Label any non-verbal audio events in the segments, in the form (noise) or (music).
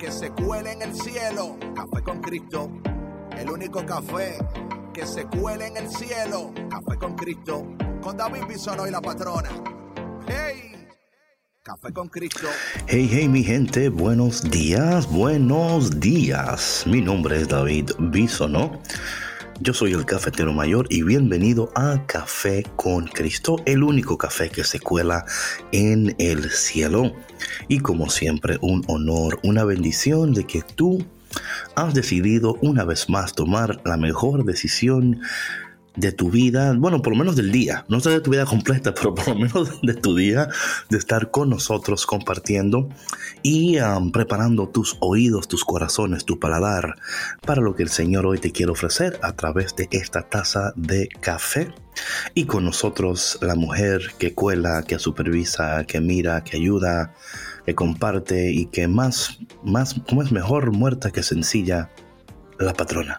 que se cuele en el cielo. Café con Cristo. El único café que se cuele en el cielo. Café con Cristo. Con David Bisonó y la patrona. ¡Hey! Café con Cristo. Hey, hey, mi gente, buenos días, buenos días. Mi nombre es David Bisonó. Yo soy el cafetero mayor y bienvenido a Café con Cristo, el único café que se cuela en el cielo. Y como siempre, un honor, una bendición de que tú has decidido una vez más tomar la mejor decisión de tu vida, bueno, por lo menos del día, no sé de tu vida completa, (laughs) pero por lo menos de tu día, de estar con nosotros compartiendo y um, preparando tus oídos, tus corazones, tu paladar para lo que el Señor hoy te quiere ofrecer a través de esta taza de café. Y con nosotros la mujer que cuela, que supervisa, que mira, que ayuda, que comparte y que más, más, como es mejor muerta que sencilla, la patrona.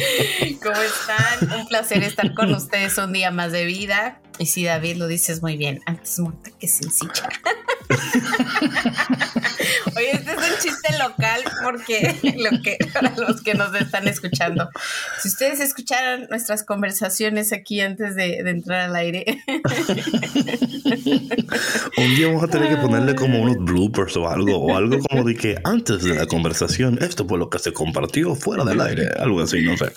(laughs) ¿Cómo están? Un placer estar con ustedes un día más de vida. Y si David lo dices muy bien, antes muerta que sencilla. (laughs) Oye, este es un chiste local porque lo que, para los que nos están escuchando, si ustedes escucharan nuestras conversaciones aquí antes de, entrar al aire. (laughs) Un día vamos a tener que ponerle como unos bloopers o algo, o algo como de que antes de la conversación, esto fue lo que se compartió fuera del aire, algo así, no sé.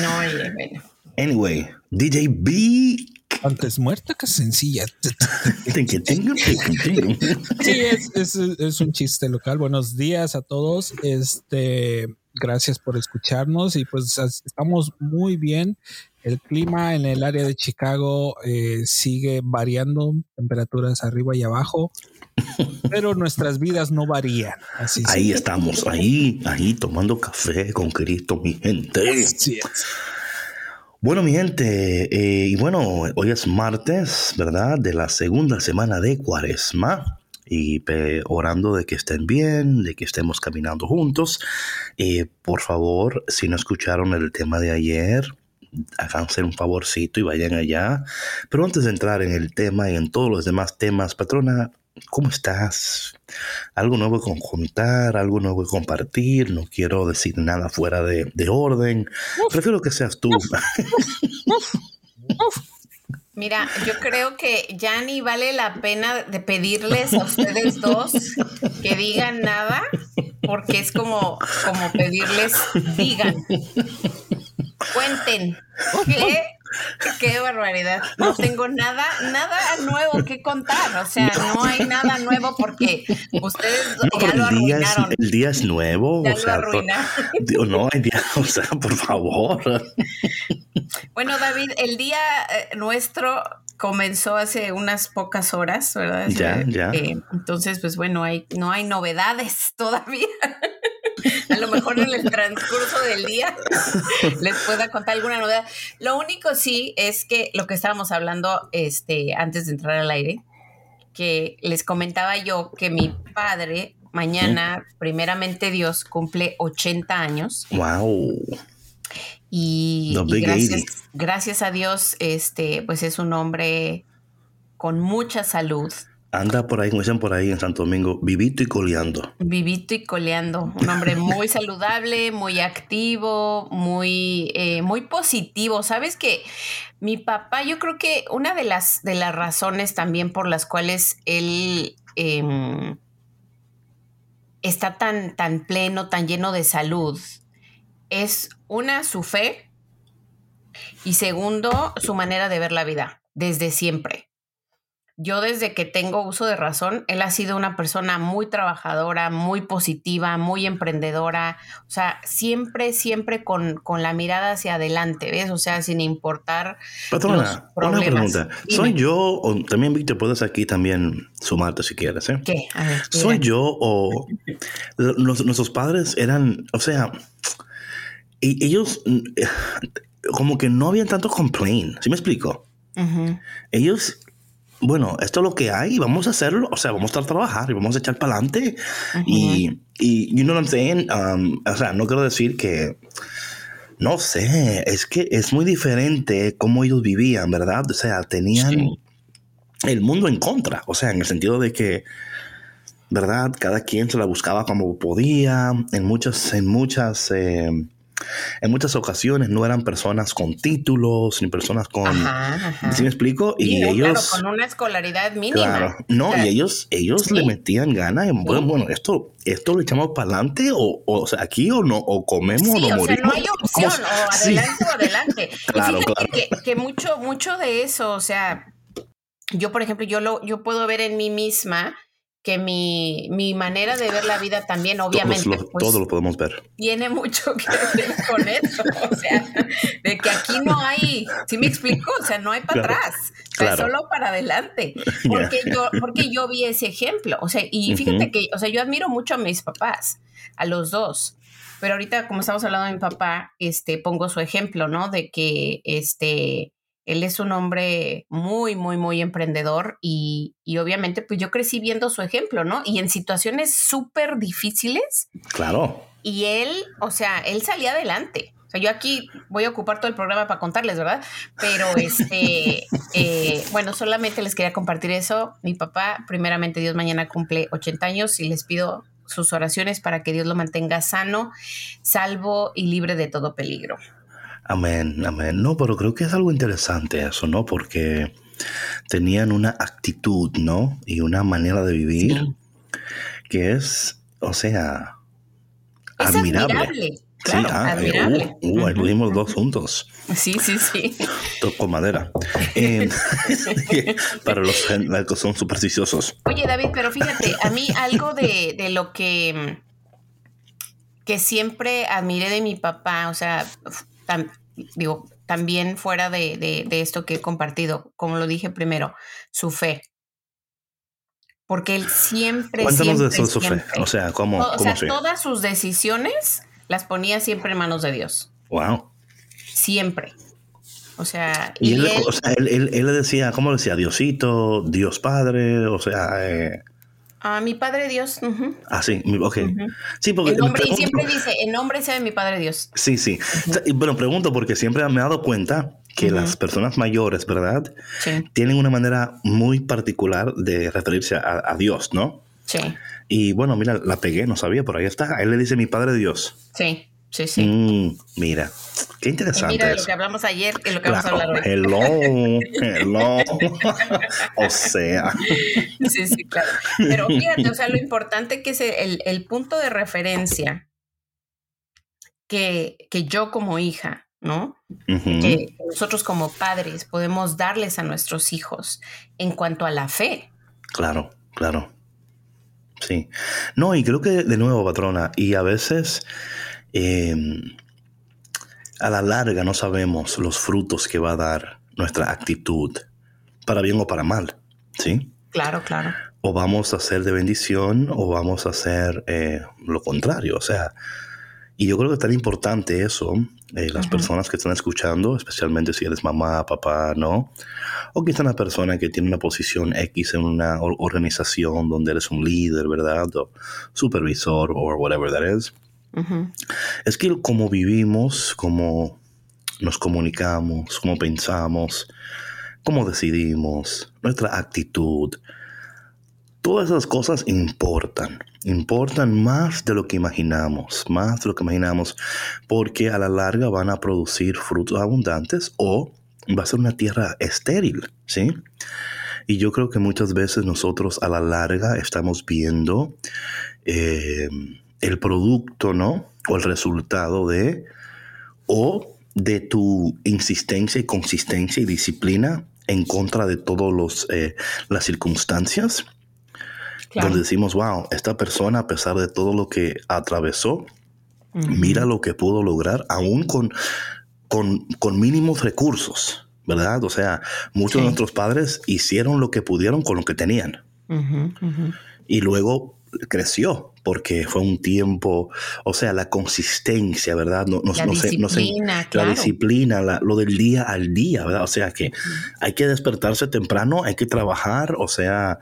No, oye, bueno. Anyway, DJ B antes muerta (laughs) que sencilla. sí, es, un chiste local. Buenos días a todos. Este, gracias por escucharnos y pues estamos muy bien. El clima en el área de Chicago eh, sigue variando, temperaturas arriba y abajo, (laughs) pero nuestras vidas no varían. Así ahí estamos, ahí, ahí tomando café con Cristo, mi gente. Bueno, mi gente, eh, y bueno, hoy es martes, ¿verdad? De la segunda semana de Cuaresma. Y orando de que estén bien, de que estemos caminando juntos. Eh, por favor, si no escucharon el tema de ayer, háganse un favorcito y vayan allá. Pero antes de entrar en el tema y en todos los demás temas, patrona, ¿Cómo estás? Algo nuevo que contar, algo nuevo que compartir. No quiero decir nada fuera de, orden. Prefiero que seas tú. (laughs) Mira, yo creo que ya ni vale la pena de pedirles a ustedes dos que digan nada, porque es como, como pedirles digan, cuenten, (laughs) ¿qué Qué barbaridad. No tengo nada, nada nuevo que contar. O sea, no hay nada nuevo porque ustedes ya lo arruinaron. el día es nuevo. o sea, no hay día, (laughs) o sea, por favor. Bueno, David, el día eh, nuestro comenzó hace unas pocas horas, ¿verdad? Ya, ya. Eh, entonces, pues bueno, hay, no hay novedades todavía. (laughs) (laughs) a lo mejor en el transcurso del día (laughs) les pueda contar alguna novedad. Lo único sí es que lo que estábamos hablando este, antes de entrar al aire, que les comentaba yo que mi padre mañana, primeramente Dios, cumple 80 años. Wow. Y, gracias, gracias a Dios, este, pues es un hombre con mucha salud, Anda por ahí, como dicen por ahí en Santo Domingo, vivito y coleando. Vivito y coleando. Un hombre muy (laughs) saludable, muy activo, muy, eh, muy positivo. Sabes que mi papá, yo creo que una de las, de las razones también por las cuales él em, está tan, tan pleno, tan lleno de salud, es una, su fe y segundo, su manera de ver la vida desde siempre yo desde que tengo uso de razón, él ha sido una persona muy trabajadora, muy positiva, muy emprendedora, o sea, siempre, siempre con, con la mirada hacia adelante, ¿ves? O sea, sin importar Patrona, una pregunta. ¿Soy yo o también, Víctor, puedes aquí también sumarte si quieres, ¿eh? ¿Qué? A ver, ¿Soy yo o los- nuestros padres eran, o sea, y ellos eh, como que no habían tanto complain, ¿sí me explico? Ellos, bueno, esto es lo que hay, vamos a hacerlo, o sea, vamos a trabajar y vamos a echar para adelante. Y, y, you know what I'm saying? Um, o sea, no quiero decir que, no sé, es que es muy diferente cómo ellos vivían, ¿verdad? O sea, tenían Sí. el mundo en contra, o sea, en el sentido de que, ¿verdad? Cada quien se la buscaba como podía, en muchas, en muchas... eh, en muchas ocasiones no eran personas con títulos ni personas con Ajá, ajá. ¿Sí me explico? Y Sí, no, claro, ellos. con una escolaridad mínima. Claro. No, O sea, y ellos, ellos sí. le metían ganas en, bueno, bueno, esto, esto lo echamos para adelante o, o sea, aquí o no, o comemos o o nos sea, morimos. no hay (laughs) opción, o adelante o adelante. (laughs) Claro, y claro. Que, que mucho, mucho de eso, o sea, yo, por ejemplo, yo lo, yo puedo ver en mí misma que mi, mi manera de ver la vida también, obviamente, Todos lo, pues, todo lo podemos ver. tiene mucho que ver (laughs) con eso. O sea, de que aquí no hay, ¿sí me explico? O sea, no hay para Claro, atrás, o sea, claro. solo para adelante. (laughs) Porque yo, porque yo vi ese ejemplo. O sea, y fíjate que, o sea, yo admiro mucho a mis papás, a los dos. Pero ahorita, como estamos hablando de mi papá, este, pongo su ejemplo, ¿no? De que este, él es un hombre muy, muy, muy emprendedor y, y obviamente, pues yo crecí viendo su ejemplo, ¿no? Y en situaciones súper difíciles, Claro. y él, o sea, él salía adelante. O sea, yo aquí voy a ocupar todo el programa para contarles, ¿verdad? Pero (laughs) este, eh, bueno, solamente les quería compartir eso. Mi papá, primeramente Dios, mañana cumple 80 años y les pido sus oraciones para que Dios lo mantenga sano, salvo y libre de todo peligro. Amén, amén. No, pero creo que es algo interesante eso, ¿no? Porque tenían una actitud, ¿no? Y una manera de vivir Sí. que es, o sea, Es admirable. admirable. Sí, Claro, ah, eh, admirable. uh, uh, ujú. dos juntos. Sí, sí, sí. (laughs) Toco madera. (laughs) Eh, para los que son supersticiosos. Oye, David, pero fíjate, a mí algo de, de lo que, que siempre admiré de mi papá, o sea, tam- digo, también fuera de, de- de esto que he compartido, como lo dije primero, su fe. Porque él siempre, Cuéntanos de siempre, eso, Sofía. siempre- O sea, ¿cómo, o cómo sea, todas sus decisiones las ponía siempre en manos de Dios. Wow. Siempre. O sea, Y y, él, él, o sea, él- él le decía, ¿cómo le decía? Diosito, Dios Padre, o sea, eh, a mi Padre Dios, ujú, así, mi- ok. Sí, porque el nombre, y siempre dice, en nombre sea de mi Padre Dios. Sí, sí. O sea, y bueno, pregunto porque siempre me he dado cuenta que las personas mayores, ¿verdad? Sí, Tienen una manera muy particular de referirse a, a Dios, ¿no? sí, Y bueno, mira, la pegué, no sabía, pero ahí está. Él le dice mi Padre Dios. sí, sí, sí. Mm, mira, qué interesante mira de eso. lo que hablamos ayer y lo que vamos a hablar hoy. hello, (laughs) hello. o sea, Sí, sí, claro. Pero fíjate, o sea, lo importante que es el, el punto de referencia que, que yo como hija, ¿no? Que nosotros como padres podemos darles a nuestros hijos en cuanto a la fe. claro, claro. Sí. No, y creo que de nuevo, patrona, y a veces eh, a la larga no sabemos los frutos que va a dar nuestra actitud, para bien o para mal, ¿sí? Claro, claro. o vamos a ser de bendición o vamos a hacer eh, lo contrario. O sea, y yo creo que es tan importante eso, eh, las personas que están escuchando, especialmente si eres mamá, papá, ¿no? O quizá una persona que tiene una posición X en una or- organización donde eres un líder, ¿verdad? O supervisor o whatever that is. Es que como vivimos, como nos comunicamos, cómo pensamos, cómo decidimos, nuestra actitud, todas esas cosas importan. Importan más de lo que imaginamos, más de lo que imaginamos, porque a la larga van a producir frutos abundantes o va a ser una tierra estéril, ¿sí? Y yo creo que muchas veces nosotros a la larga estamos viendo eh, el producto, ¿no? O el resultado de, o de tu insistencia y consistencia y disciplina en contra de todas eh, las circunstancias, donde decimos, wow, esta persona, a pesar de todo lo que atravesó, mira lo que pudo lograr, aún con, con, mínimos recursos, ¿verdad? O sea, muchos de nuestros padres hicieron lo que pudieron con lo que tenían. Y luego creció porque fue un tiempo, o sea, la consistencia, ¿verdad? No, no, la, disciplina, la disciplina, lo del día al día, ¿verdad? O sea, que hay que despertarse temprano, hay que trabajar, o sea,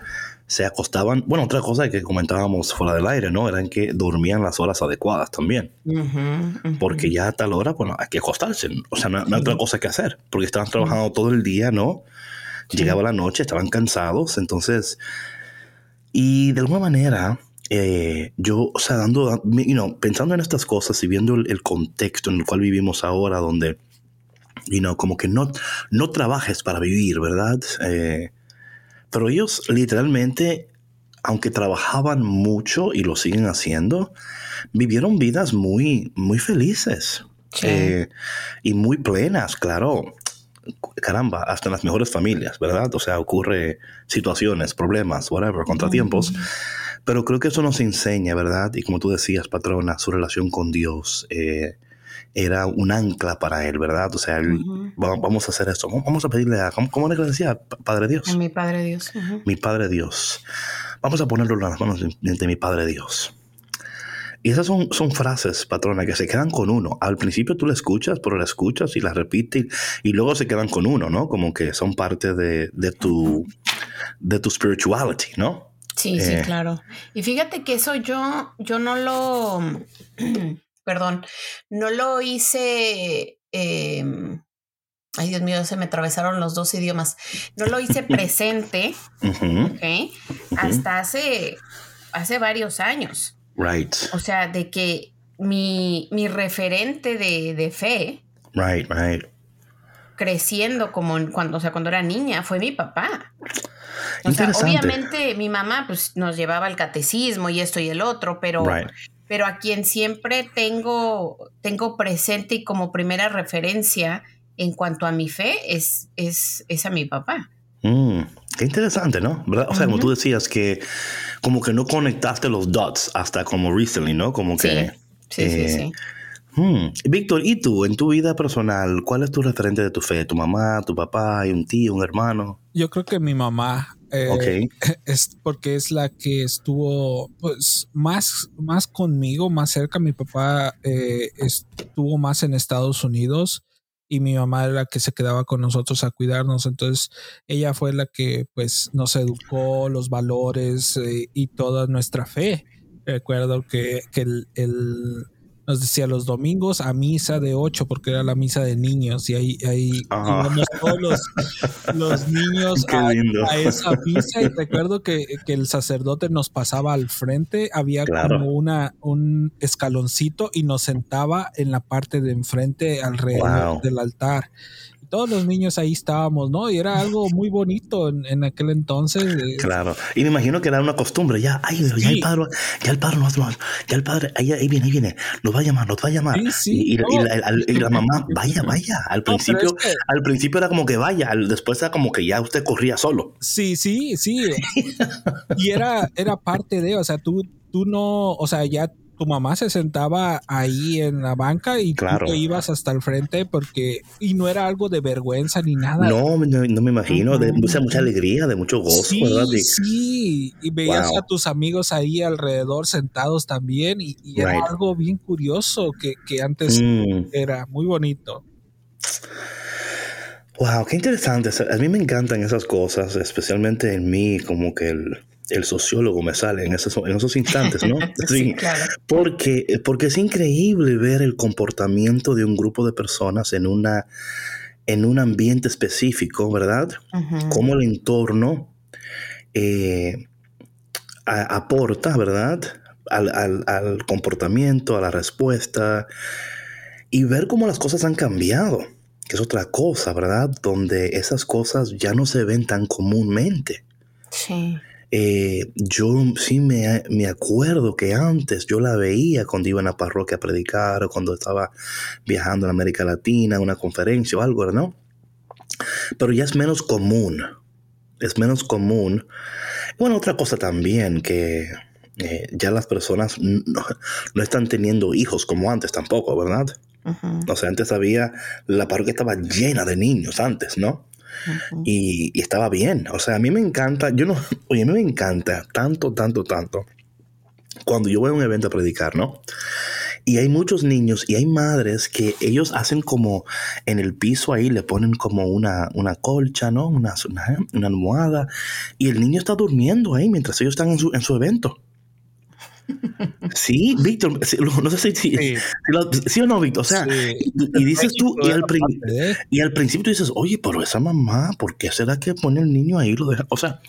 se acostaban. Bueno, otra cosa que comentábamos fuera del aire, ¿no? Eran que dormían las horas adecuadas también. Porque ya a tal hora, bueno, hay que acostarse. O sea, no, hay otra cosa que hacer. Porque estaban trabajando todo el día, ¿no? Llegaba la noche, estaban cansados. Entonces, y de alguna manera, eh, yo, o sea, dando, you pensando en estas cosas y viendo el, contexto en el cual vivimos ahora, donde, you know, como que no, no trabajes para vivir, ¿verdad? Eh, pero ellos literalmente, aunque trabajaban mucho y lo siguen haciendo, vivieron vidas muy, muy felices eh, y muy plenas, claro. Caramba, hasta en las mejores familias, ¿verdad? O sea, ocurre situaciones, problemas, whatever, contratiempos. Pero creo que eso nos enseña, ¿verdad? Y como tú decías, patrona, su relación con Dios eh, era un ancla para él, ¿verdad? O sea, vamos a hacer esto, vamos a pedirle a, ¿cómo, le decía? Padre Dios. A mi Padre Dios. Mi Padre Dios. Vamos a ponerlo en las manos de, mi Padre Dios. Y esas son, son, frases, patrona, que se quedan con uno. Al principio tú la escuchas, pero la escuchas y la repites y, luego se quedan con uno, ¿no? Como que son parte de, de, tu, de tu spirituality, ¿no? Sí, sí, eh. claro. Y fíjate que eso yo, yo no lo, (clears throat) perdón, no lo hice, em, ay Dios mío, se me atravesaron los dos idiomas, no lo hice presente, (laughs) Hasta hace, hace varios años. Right. O sea, de que mi, mi referente de, de fe. Right, right creciendo como cuando, o sea, cuando era niña, fue mi papá. O sea, obviamente mi mamá pues nos llevaba al catecismo y esto y el otro, pero, pero a quien siempre tengo, tengo presente y como primera referencia en cuanto a mi fe es, es, es a mi papá. Mm, qué interesante, ¿no? O sea, como tú decías que como que no conectaste los dots hasta como recently, ¿no? Como que... Sí, sí, sí. Eh, Hmm. Víctor, ¿y tú en tu vida personal, cuál es tu referente de tu fe? ¿Tu mamá, tu papá, y un tío, un hermano? Yo creo que mi mamá. Eh, (laughs) es porque es la que estuvo pues más, más conmigo, más cerca. Mi papá eh, estuvo más en Estados Unidos y mi mamá era la que se quedaba con nosotros a cuidarnos. Entonces ella fue la que pues nos educó los valores eh, y toda nuestra fe. Recuerdo que, que el nos decía los domingos a misa de 8 porque era la misa de niños y ahí, ahí íbamos todos los, niños (laughs) a, esa misa y recuerdo que, el sacerdote nos pasaba al frente, había como una, un escaloncito y nos sentaba en la parte de enfrente alrededor del altar todos los niños ahí estábamos, ¿no? Y era algo muy bonito en, aquel entonces. Eh. Claro. Y me imagino que era una costumbre. Ya, ay, ya el padre, ya el padre, ya el padre, ahí, viene, ahí viene, nos va a llamar, nos va a llamar. y, la, mamá, vaya, (laughs) vaya. Al principio, al principio era como que vaya, después era como que ya usted corría solo. Sí, sí, sí. (laughs) y era, era parte de, o sea, tú, tú no, o sea, ya tu mamá se sentaba ahí en la banca y tú te ibas hasta el frente porque y no era algo de vergüenza ni nada. No, no, me imagino, de mucha, mucha alegría, de mucho gozo, sí, ¿verdad? Sí, y veías a tus amigos ahí alrededor sentados también y, era algo bien curioso que, antes mm. era muy bonito. Wow, qué interesante. A mí me encantan esas cosas, especialmente en mí, como que el, el sociólogo me sale en esos, en esos instantes, ¿no? (laughs) sí, claro. porque, porque es increíble ver el comportamiento de un grupo de personas en, una, en un ambiente específico, ¿verdad? Cómo el entorno eh, aporta, ¿verdad? Al, al, al, comportamiento, a la respuesta, y ver cómo las cosas han cambiado, que es otra cosa, ¿verdad? Donde esas cosas ya no se ven tan comúnmente. Sí. Eh, yo sí me, me, acuerdo que antes yo la veía cuando iba a la parroquia a predicar o cuando estaba viajando en América Latina, a una conferencia o algo, ¿no? pero ya es menos común. Es menos común. Bueno, otra cosa también que eh, ya las personas no, están teniendo hijos como antes tampoco, ¿verdad? O sea, antes había, la parroquia estaba llena de niños antes, ¿no? Y, estaba bien. O sea, a mí me encanta, yo no, (laughs) oye, a mí me encanta tanto, tanto, tanto cuando yo voy a un evento a predicar, ¿no? Y hay muchos niños y hay madres que ellos hacen como en el piso ahí, le ponen como una, una colcha, ¿no? Una, una, almohada. Y el niño está durmiendo ahí mientras ellos están en su, en su evento. Sí, Víctor, no sé si, sí. o no, Víctor. O sea, y, dices tú, y al, y al, principio tú dices, oye, pero esa mamá, ¿por qué será que pone el niño ahí? Lo deja? O sea,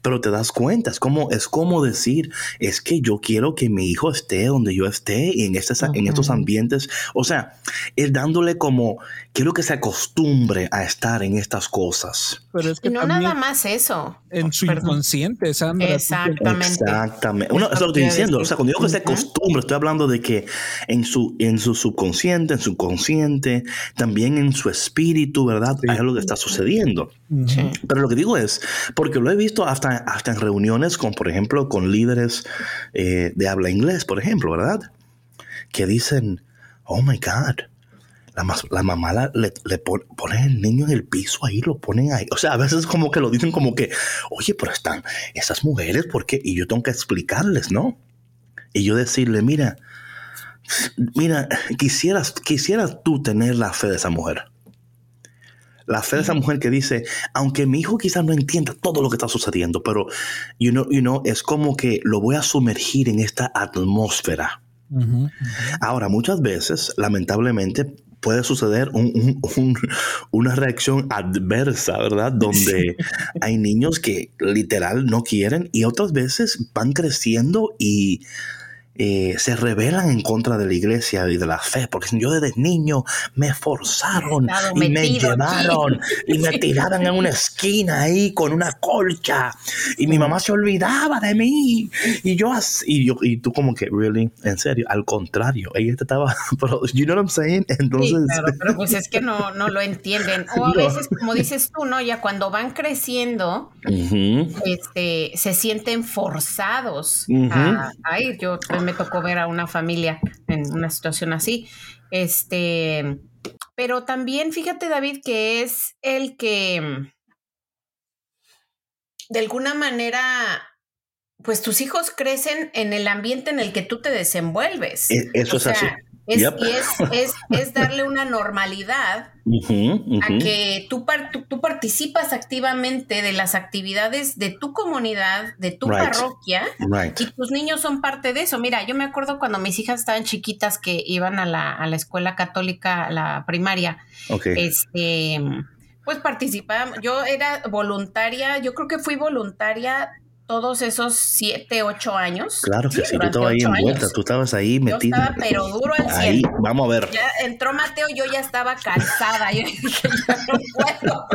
pero te das cuenta, es como, es como decir, es que yo quiero que mi hijo esté donde yo esté en, este, en estos ambientes. O sea, es dándole como, quiero que se acostumbre a estar en estas cosas. Pero es que y no nada más eso. En su inconsciente, Sandra. Exactamente. Exactamente. Uno, eso lo estoy diciendo. O sea, cuando digo que se acostumbre, estoy hablando de que en su, en su subconsciente, en su consciente, también en su espíritu, ¿verdad? Hay algo que está sucediendo. Pero lo que digo es, porque lo he visto hasta, hasta en reuniones con, por ejemplo, con líderes eh, de habla inglés, por ejemplo, ¿verdad? Que dicen, oh my God la, mamá le, pone, el niño en el piso ahí, lo ponen ahí. O sea, a veces como que lo dicen como que, oye, pero están esas mujeres, ¿por qué? Y yo tengo que explicarles, ¿no? Y yo decirle, mira, mira, quisieras, quisieras tú tener la fe de esa mujer. La fe de esa mujer que dice, aunque mi hijo quizás no entienda todo lo que está sucediendo, pero, you know, you know, es como que lo voy a sumergir en esta atmósfera. Ahora, muchas veces, lamentablemente, puede suceder una reacción adversa, ¿verdad? Donde hay niños que literal no quieren y otras veces van creciendo y eh, se rebelan en contra de la iglesia y de la fe, porque yo desde niño me forzaron y me llevaron y me (laughs) tiraron en una esquina ahí con una colcha y mi mamá se olvidaba de mí y yo y yo y tú como que really en serio al contrario ella estaba (laughs) pero you know what I'm saying entonces pero pues es que no no lo (laughs) entienden. O a veces como dices tú no ya cuando van creciendo este se sienten forzados a, a, ir yo me tocó ver a una familia en una situación así. Este, pero también fíjate, David, que es el que de alguna manera, pues tus hijos crecen en el ambiente en el que tú te desenvuelves. E, eso es así. Es, es, es, darle una normalidad a que tú, tú, participas activamente de las actividades de tu comunidad, de tu parroquia, y tus niños son parte de eso. Mira, yo me acuerdo cuando mis hijas estaban chiquitas que iban a la, a la escuela católica, la primaria, este pues participaba, yo era voluntaria, yo creo que fui voluntaria todos esos siete, ocho años. Claro que sí, tú estabas ahí envuelta, tú estabas ahí metida. Yo estaba pero duro al Ahí, vamos a ver. Ya entró Mateo, yo ya estaba cansada, yo dije, ya no puedo.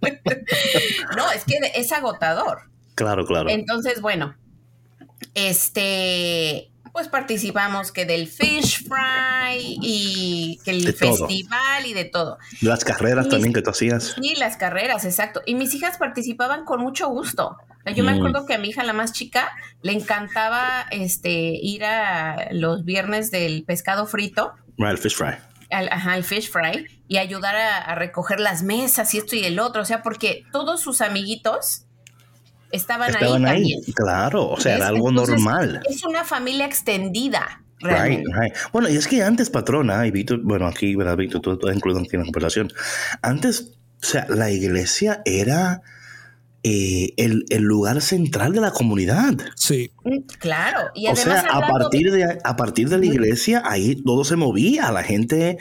(laughs) no, es que es agotador. Claro, claro. Entonces, bueno, este, pues participamos que del fish fry y que el festival y de todo. Las carreras también que tú hacías. Sí, las carreras, exacto. Y mis hijas participaban con mucho gusto. Yo me mm. acuerdo que a mi hija, la más chica, le encantaba este, ir a los viernes del pescado frito. el fish fry. ajá, el fish fry. Y ayudar a, recoger las mesas y esto y el otro. O sea, porque todos sus amiguitos estaban, ahí, También. Claro, o sea, era algo normal. Es una familia extendida. Right, right. Bueno, y es que antes, patrona, y Víctor, bueno, aquí, ¿verdad, Víctor? Tú, tú incluido aquí en la conversación. Antes, o sea, la iglesia era eh, el, lugar central de la comunidad. Sí. Mm, claro. Y o sea, a partir, de, a partir de la iglesia, ahí todo se movía. La gente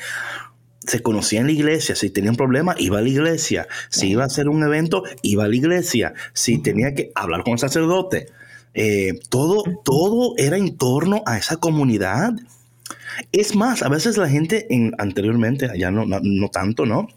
se conocía en la iglesia. Si tenía un problema, iba a la iglesia. Si iba a hacer un evento, iba a la iglesia. Si tenía que hablar con el sacerdote. Eh, todo, todo era en torno a esa comunidad. Es más, a veces la gente en, anteriormente, ya no, no tanto, ¿no?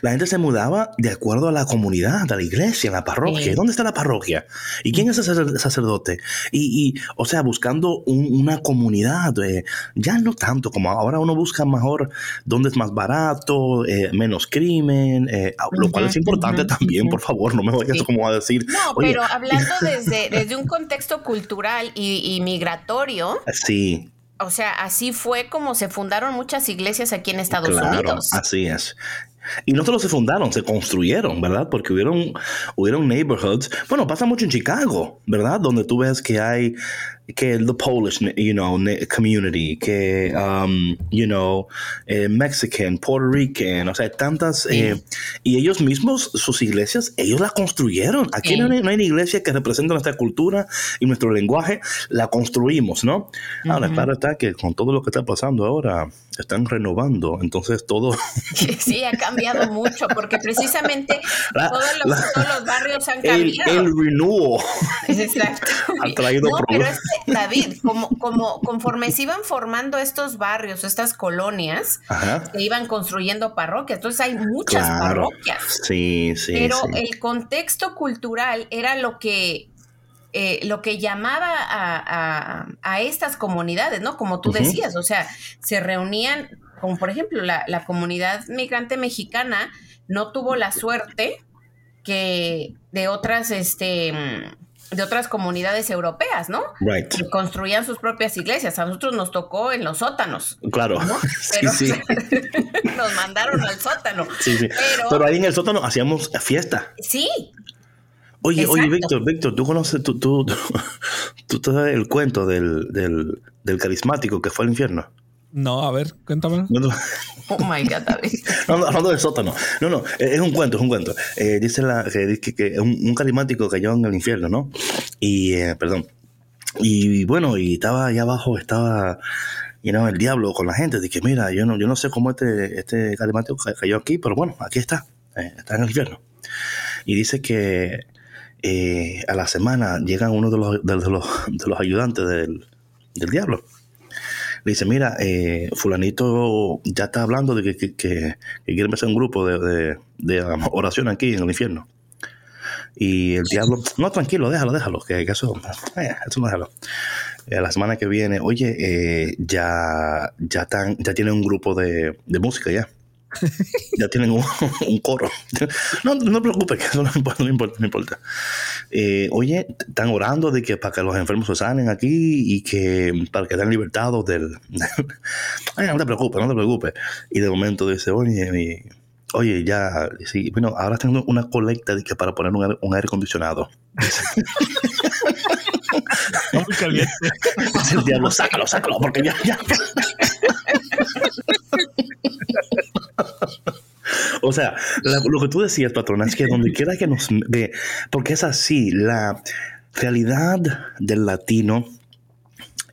La gente se mudaba de acuerdo a la comunidad, a la iglesia, a la parroquia. ¿Dónde está la parroquia? ¿Y quién es el sacerdote? Y, o sea, buscando una comunidad, eh, ya no tanto como ahora uno busca mejor dónde es más barato, eh, menos crimen, eh, lo cual es importante también, por favor, no me vayas como a decir. No, pero hablando (laughs) desde, desde un contexto cultural y, y migratorio. Sí o sea, así fue como se fundaron muchas iglesias aquí en Estados Unidos. Así es. Y no solo se fundaron, se construyeron, ¿verdad? Porque hubieron, hubieron neighborhoods. Bueno, pasa mucho en Chicago, ¿verdad? Donde tú ves que hay que the Polish, you know, community, que, um, you know, eh, Mexican, Puerto Rican, o sea, tantas, eh, y ellos mismos, sus iglesias, ellos las construyeron. Aquí no, hay, una iglesia que represente nuestra cultura y nuestro lenguaje, la construimos, ¿no? Ahora, claro está que con todo lo que está pasando ahora, están renovando, entonces todo... (laughs) Sí, ha cambiado mucho, porque precisamente (laughs) todos, los, barrios han cambiado. El, el renewal (laughs) Exacto. ha traído problemas. David, como, como conforme se iban formando estos barrios, estas colonias, se iban construyendo parroquias. Entonces hay muchas parroquias. Sí, sí. Pero el contexto cultural era lo que eh, lo que llamaba a, estas comunidades, ¿no? Como tú decías, o sea, se reunían, como por ejemplo, la, la, comunidad migrante mexicana no tuvo la suerte que de otras, este, de otras comunidades europeas, ¿no? Right. Que construían sus propias iglesias. A nosotros nos tocó en los sótanos. Claro. (laughs) sí, sí. (laughs) nos mandaron al sótano. Sí, sí. Pero, ahí en el sótano hacíamos fiesta. Sí. Oye, oye, Víctor, Víctor, tú conoces, tú, tú, (laughs) tú, te das el cuento del, del, del carismático que fue al infierno. No, a ver, cuéntame. Oh my God, David. No, (laughs) hablando del sótano. No, no, es un cuento, es un cuento. Eh, dice la, que, que, que un, un, carismático cayó en el infierno, ¿no? Y, eh, perdón. Y, bueno, y estaba allá abajo, estaba you know, el diablo con la gente. Dije, mira, yo no, yo no sé cómo este, este carismático cayó aquí, pero bueno, aquí está. Eh, está en el infierno. Y dice que eh, a la semana llegan uno de los, de los, de los ayudantes del, del diablo le dice, mira, eh, fulanito ya está hablando de que, quiere empezar un grupo de, oración aquí en el infierno. Y el diablo, no, tranquilo, déjalo, déjalo, que, eso, eh, eso no déjalo. Eh, la semana que viene, oye, ya, ya, están, ya tiene un grupo de música ya. Ya tienen un, coro. No, no te preocupes, que eso no importa, no importa. No importa. Eh, oye, están orando de que para que los enfermos se sanen aquí y que para que estén libertados del... (laughs) no te preocupes, no te preocupes. Y de momento dice, oye, oye, ya, sí, bueno, ahora tengo una colecta de que para poner un, un aire acondicionado. (laughs) Muy caliente. El diablo, sácalo, sácalo, porque ya, ya. o sea, lo que tú decías, patrona, es que donde quiera que nos ve, porque es así, la realidad del latino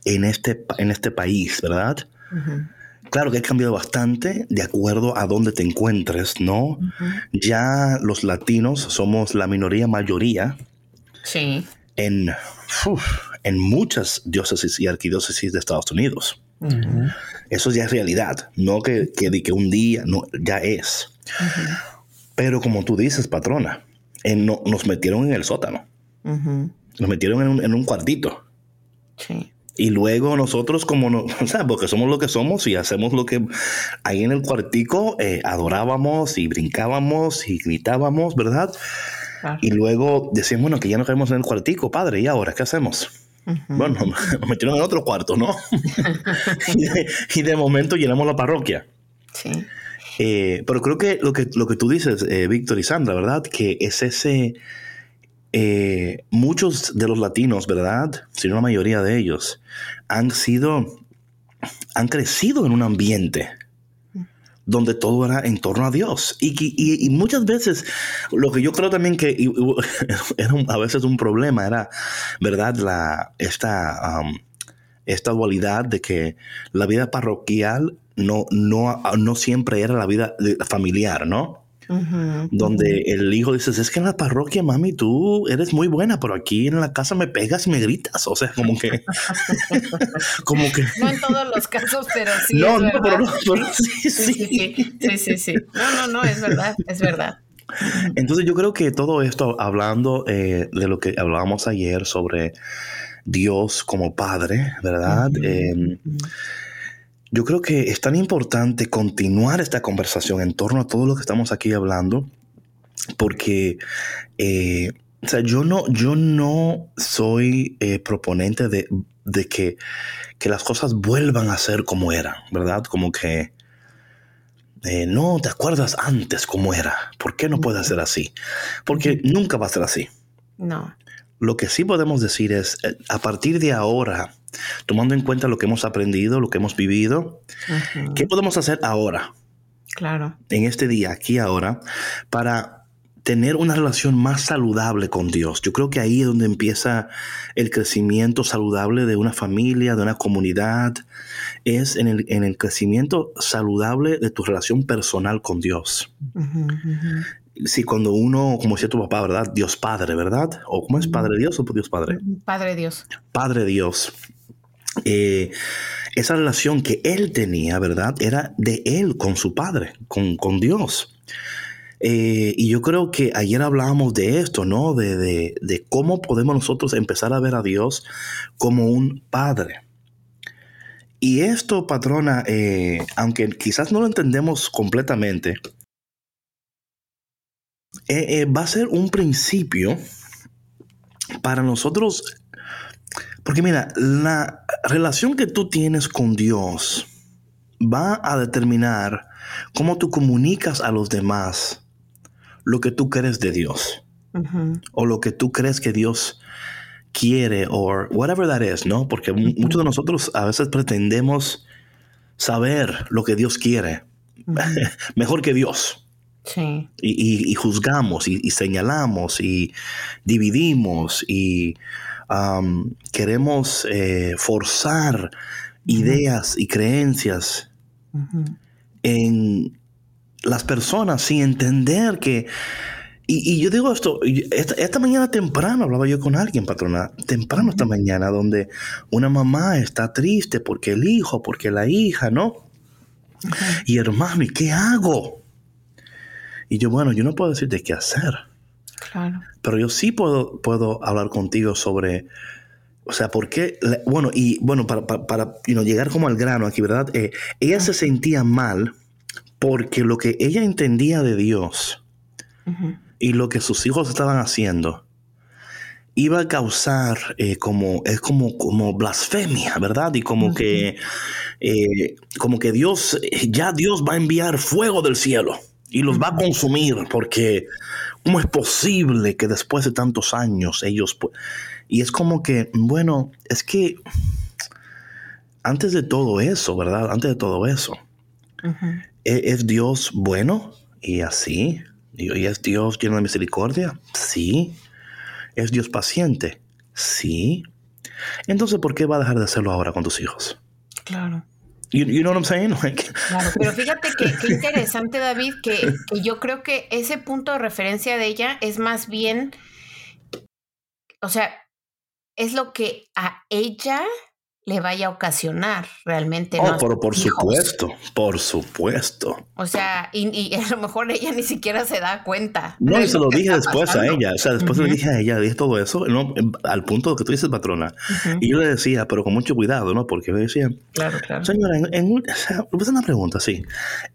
en este, en este país, ¿verdad? Claro que ha cambiado bastante de acuerdo a dónde te encuentres, ¿no? Ya los latinos somos la minoría mayoría. Sí. En, en muchas diócesis y arquidiócesis de Estados Unidos. Eso ya es realidad, no que, que, que un día, no, ya es. Pero como tú dices, patrona, no, nos metieron en el sótano. Nos metieron en un, en un cuartito. Sí. Y luego nosotros, como no, (laughs) o sea, porque somos lo que somos y hacemos lo que ahí en el cuartico eh, adorábamos y brincábamos y gritábamos, ¿verdad? Y luego decíamos, bueno, que ya no caemos en el cuartico, padre, ¿y ahora qué hacemos? Bueno, (laughs) nos metieron en otro cuarto, ¿no? (laughs) y, de, momento llenamos la parroquia. Sí. Eh, pero creo que lo que, lo que tú dices, eh, Víctor y Sandra, ¿verdad? Que es ese... Eh, muchos de los latinos, ¿verdad? Si no la mayoría de ellos, han sido, han crecido en un ambiente donde todo era en torno a Dios. Y, muchas veces, lo que yo creo también que (laughs) era a veces un problema era, ¿verdad? La, esta, esta dualidad de que la vida parroquial no, no, no siempre era la vida familiar, ¿no? Donde el hijo dice, es que en la parroquia, mami, tú eres muy buena, pero aquí en la casa me pegas y me gritas. O sea, como que... (laughs) como que... No en todos los casos, pero sí. No, no, pero, sí, sí, sí, sí, sí, No, no, no, es verdad, es verdad. Entonces yo creo que todo esto, hablando eh, de lo que hablábamos ayer sobre Dios como Padre, ¿verdad? Em, yo creo que es tan importante continuar esta conversación en torno a todo lo que estamos aquí hablando, porque eh, o sea, yo, no, yo no soy eh, proponente de, que, que, las cosas vuelvan a ser como eran, ¿verdad? Como que eh, no te acuerdas antes cómo era. ¿Por qué no puede ser así? Porque nunca va a ser así. No. Lo que sí podemos decir es, eh, a partir de ahora, tomando en cuenta lo que hemos aprendido, lo que hemos vivido, ¿qué podemos hacer ahora? Claro. En este día, aquí ahora, para tener una relación más saludable con Dios. Yo creo que ahí es donde empieza el crecimiento saludable de una familia, de una comunidad, es en el, en el crecimiento saludable de tu relación personal con Dios. Sí, cuando uno, como decía tu papá, ¿verdad? Dios Padre, ¿verdad? ¿O cómo es Padre Dios o Dios Padre? Padre Dios. Padre Dios. Eh, esa relación que él tenía, ¿verdad? Era de él con su Padre, con, con Dios. Eh, y yo creo que ayer hablábamos de esto, ¿no? De, de, de, cómo podemos nosotros empezar a ver a Dios como un Padre. Y esto, patrona, eh, aunque quizás no lo entendemos completamente, va a ser un principio para nosotros, porque mira, la relación que tú tienes con Dios va a determinar cómo tú comunicas a los demás lo que tú crees de Dios o lo que tú crees que Dios quiere o whatever that is, ¿no? Porque muchos de nosotros a veces pretendemos saber lo que Dios quiere (laughs) mejor que Dios. Sí. Y, juzgamos y, señalamos y dividimos y um, queremos eh, forzar ideas y creencias en las personas sin entender que y, yo digo esto, esta, mañana temprano hablaba yo con alguien, patrona, temprano esta mañana, donde una mamá está triste porque el hijo, porque la hija, ¿no? Y hermano, ¿y qué hago? Y yo, bueno, yo no puedo decirte qué hacer. Claro. Pero yo sí puedo, puedo hablar contigo sobre, o sea, por qué, bueno, y bueno, para, para, llegar como al grano aquí, ¿verdad? Eh, ella se sentía mal porque lo que ella entendía de Dios, y lo que sus hijos estaban haciendo iba a causar eh, como es como como blasfemia verdad y como que eh, como que Dios ya Dios va a enviar fuego del cielo y los va a consumir porque cómo es posible que después de tantos años ellos y es como que bueno es que antes de todo eso verdad antes de todo eso ¿e-, ¿es Dios bueno y así ¿Y es Dios lleno de misericordia? Sí. ¿Es Dios paciente? Sí. Entonces, ¿por qué va a dejar de hacerlo ahora con tus hijos? Claro. You, know what I'm saying? (laughs) claro, pero fíjate que, (laughs) interesante, David, que, que, yo creo que ese punto de referencia de ella es más bien, o sea, es lo que a ella le vaya a ocasionar realmente. Oh, pero por supuesto, por supuesto. O sea, y, (laughs) a lo mejor ella ni siquiera se da cuenta. No, y se lo, dije después a ella. O sea, después le dije a ella, dije todo eso, ¿no? al punto que tú dices, patrona. Y yo le decía, pero con mucho cuidado, ¿no? Porque me decía, claro, claro. Señora, en, en, o sea, una pregunta, sí.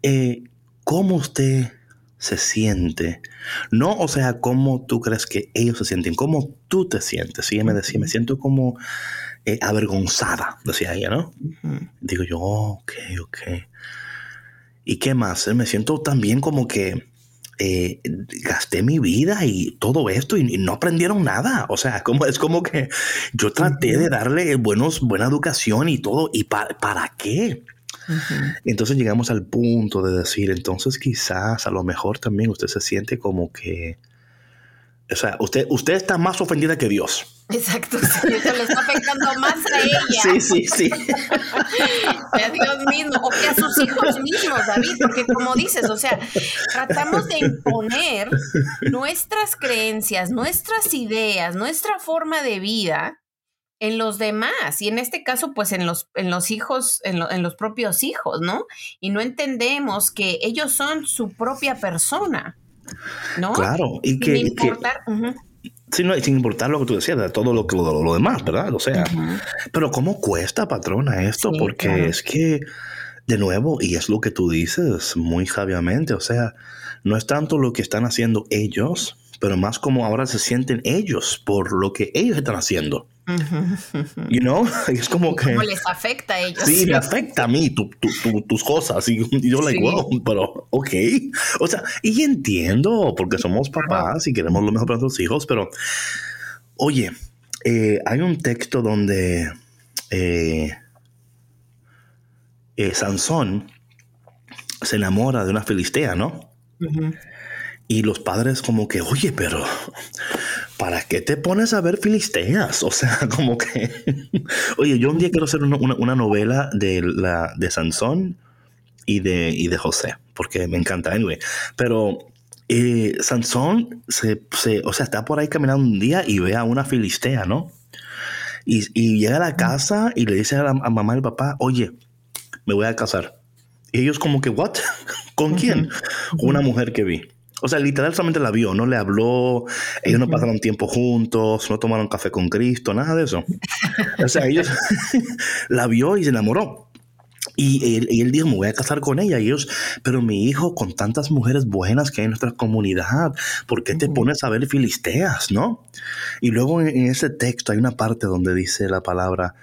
Eh, ¿Cómo usted se siente? No, o sea, cómo tú crees que ellos se sienten, cómo tú te sientes. Ella me decía, me siento como eh, avergonzada, decía ella, ¿no? Digo yo, ok, ok. ¿Y qué más? Me siento también como que eh, gasté mi vida y todo esto y, no aprendieron nada. O sea, como, es como que yo traté de darle buenos, buena educación y todo. ¿Y para qué? Entonces llegamos al punto de decir, entonces quizás a lo mejor también usted se siente como que O sea, usted, usted está más ofendida que Dios. Exacto, sí, eso le está afectando más a ella. (laughs) Sí, sí, sí. que (laughs) a Dios mismo, o que a sus hijos mismos, David, porque como dices, o sea, tratamos de imponer nuestras creencias, nuestras ideas, nuestra forma de vida en los demás y en este caso pues en los en los hijos en, en los propios hijos no y no entendemos que ellos son su propia persona no Claro, y que, sin que- importar sin importar lo que tú decías, de todo lo, que, lo, lo demás, ¿verdad? O sea, pero ¿cómo cuesta, patrona, esto? Sí, Porque claro. es que, de nuevo, y es lo que tú dices muy sabiamente, o sea, no es tanto lo que están haciendo ellos, pero más como ahora se sienten ellos por lo que ellos están haciendo. You know? (laughs) Es como que... cómo les afecta a ellos Sí, me afecta a mí tu- tu- tu- tus cosas. Y, (laughs) yo, like, Sí. wow, pero, ok. O sea, y entiendo, porque somos papás y queremos lo mejor para nuestros hijos, pero, oye, eh, hay un texto donde eh, eh, Sansón se enamora de una filistea, ¿no? Y los padres como que, oye, pero ¿para qué te pones a ver filisteas? O sea, (laughs) como que, oye, yo un día quiero hacer una, una- una novela de, la, de Sansón y de, y de José, porque me encanta, anyway. Pero eh, Sansón, se, se- o sea, está por ahí caminando un día y ve a una filistea, ¿no? Y, y llega a la casa y le dice a, la, a mamá y al papá, oye, me voy a casar. Y ellos como que, ¿what? (laughs) ¿Con quién? Con una mujer que vi. O sea, literal solamente la vio, no le habló, ellos no pasaron tiempo juntos, no tomaron café con Cristo, nada de eso. O sea, ellos (laughs) la vio y se enamoró. Y él, y él dijo, me voy a casar con ella. Y ellos, pero mi hijo, con tantas mujeres buenas que hay en nuestra comunidad, ¿por qué te pones a ver filisteas, no? Y luego en, en ese texto hay una parte donde dice la palabra,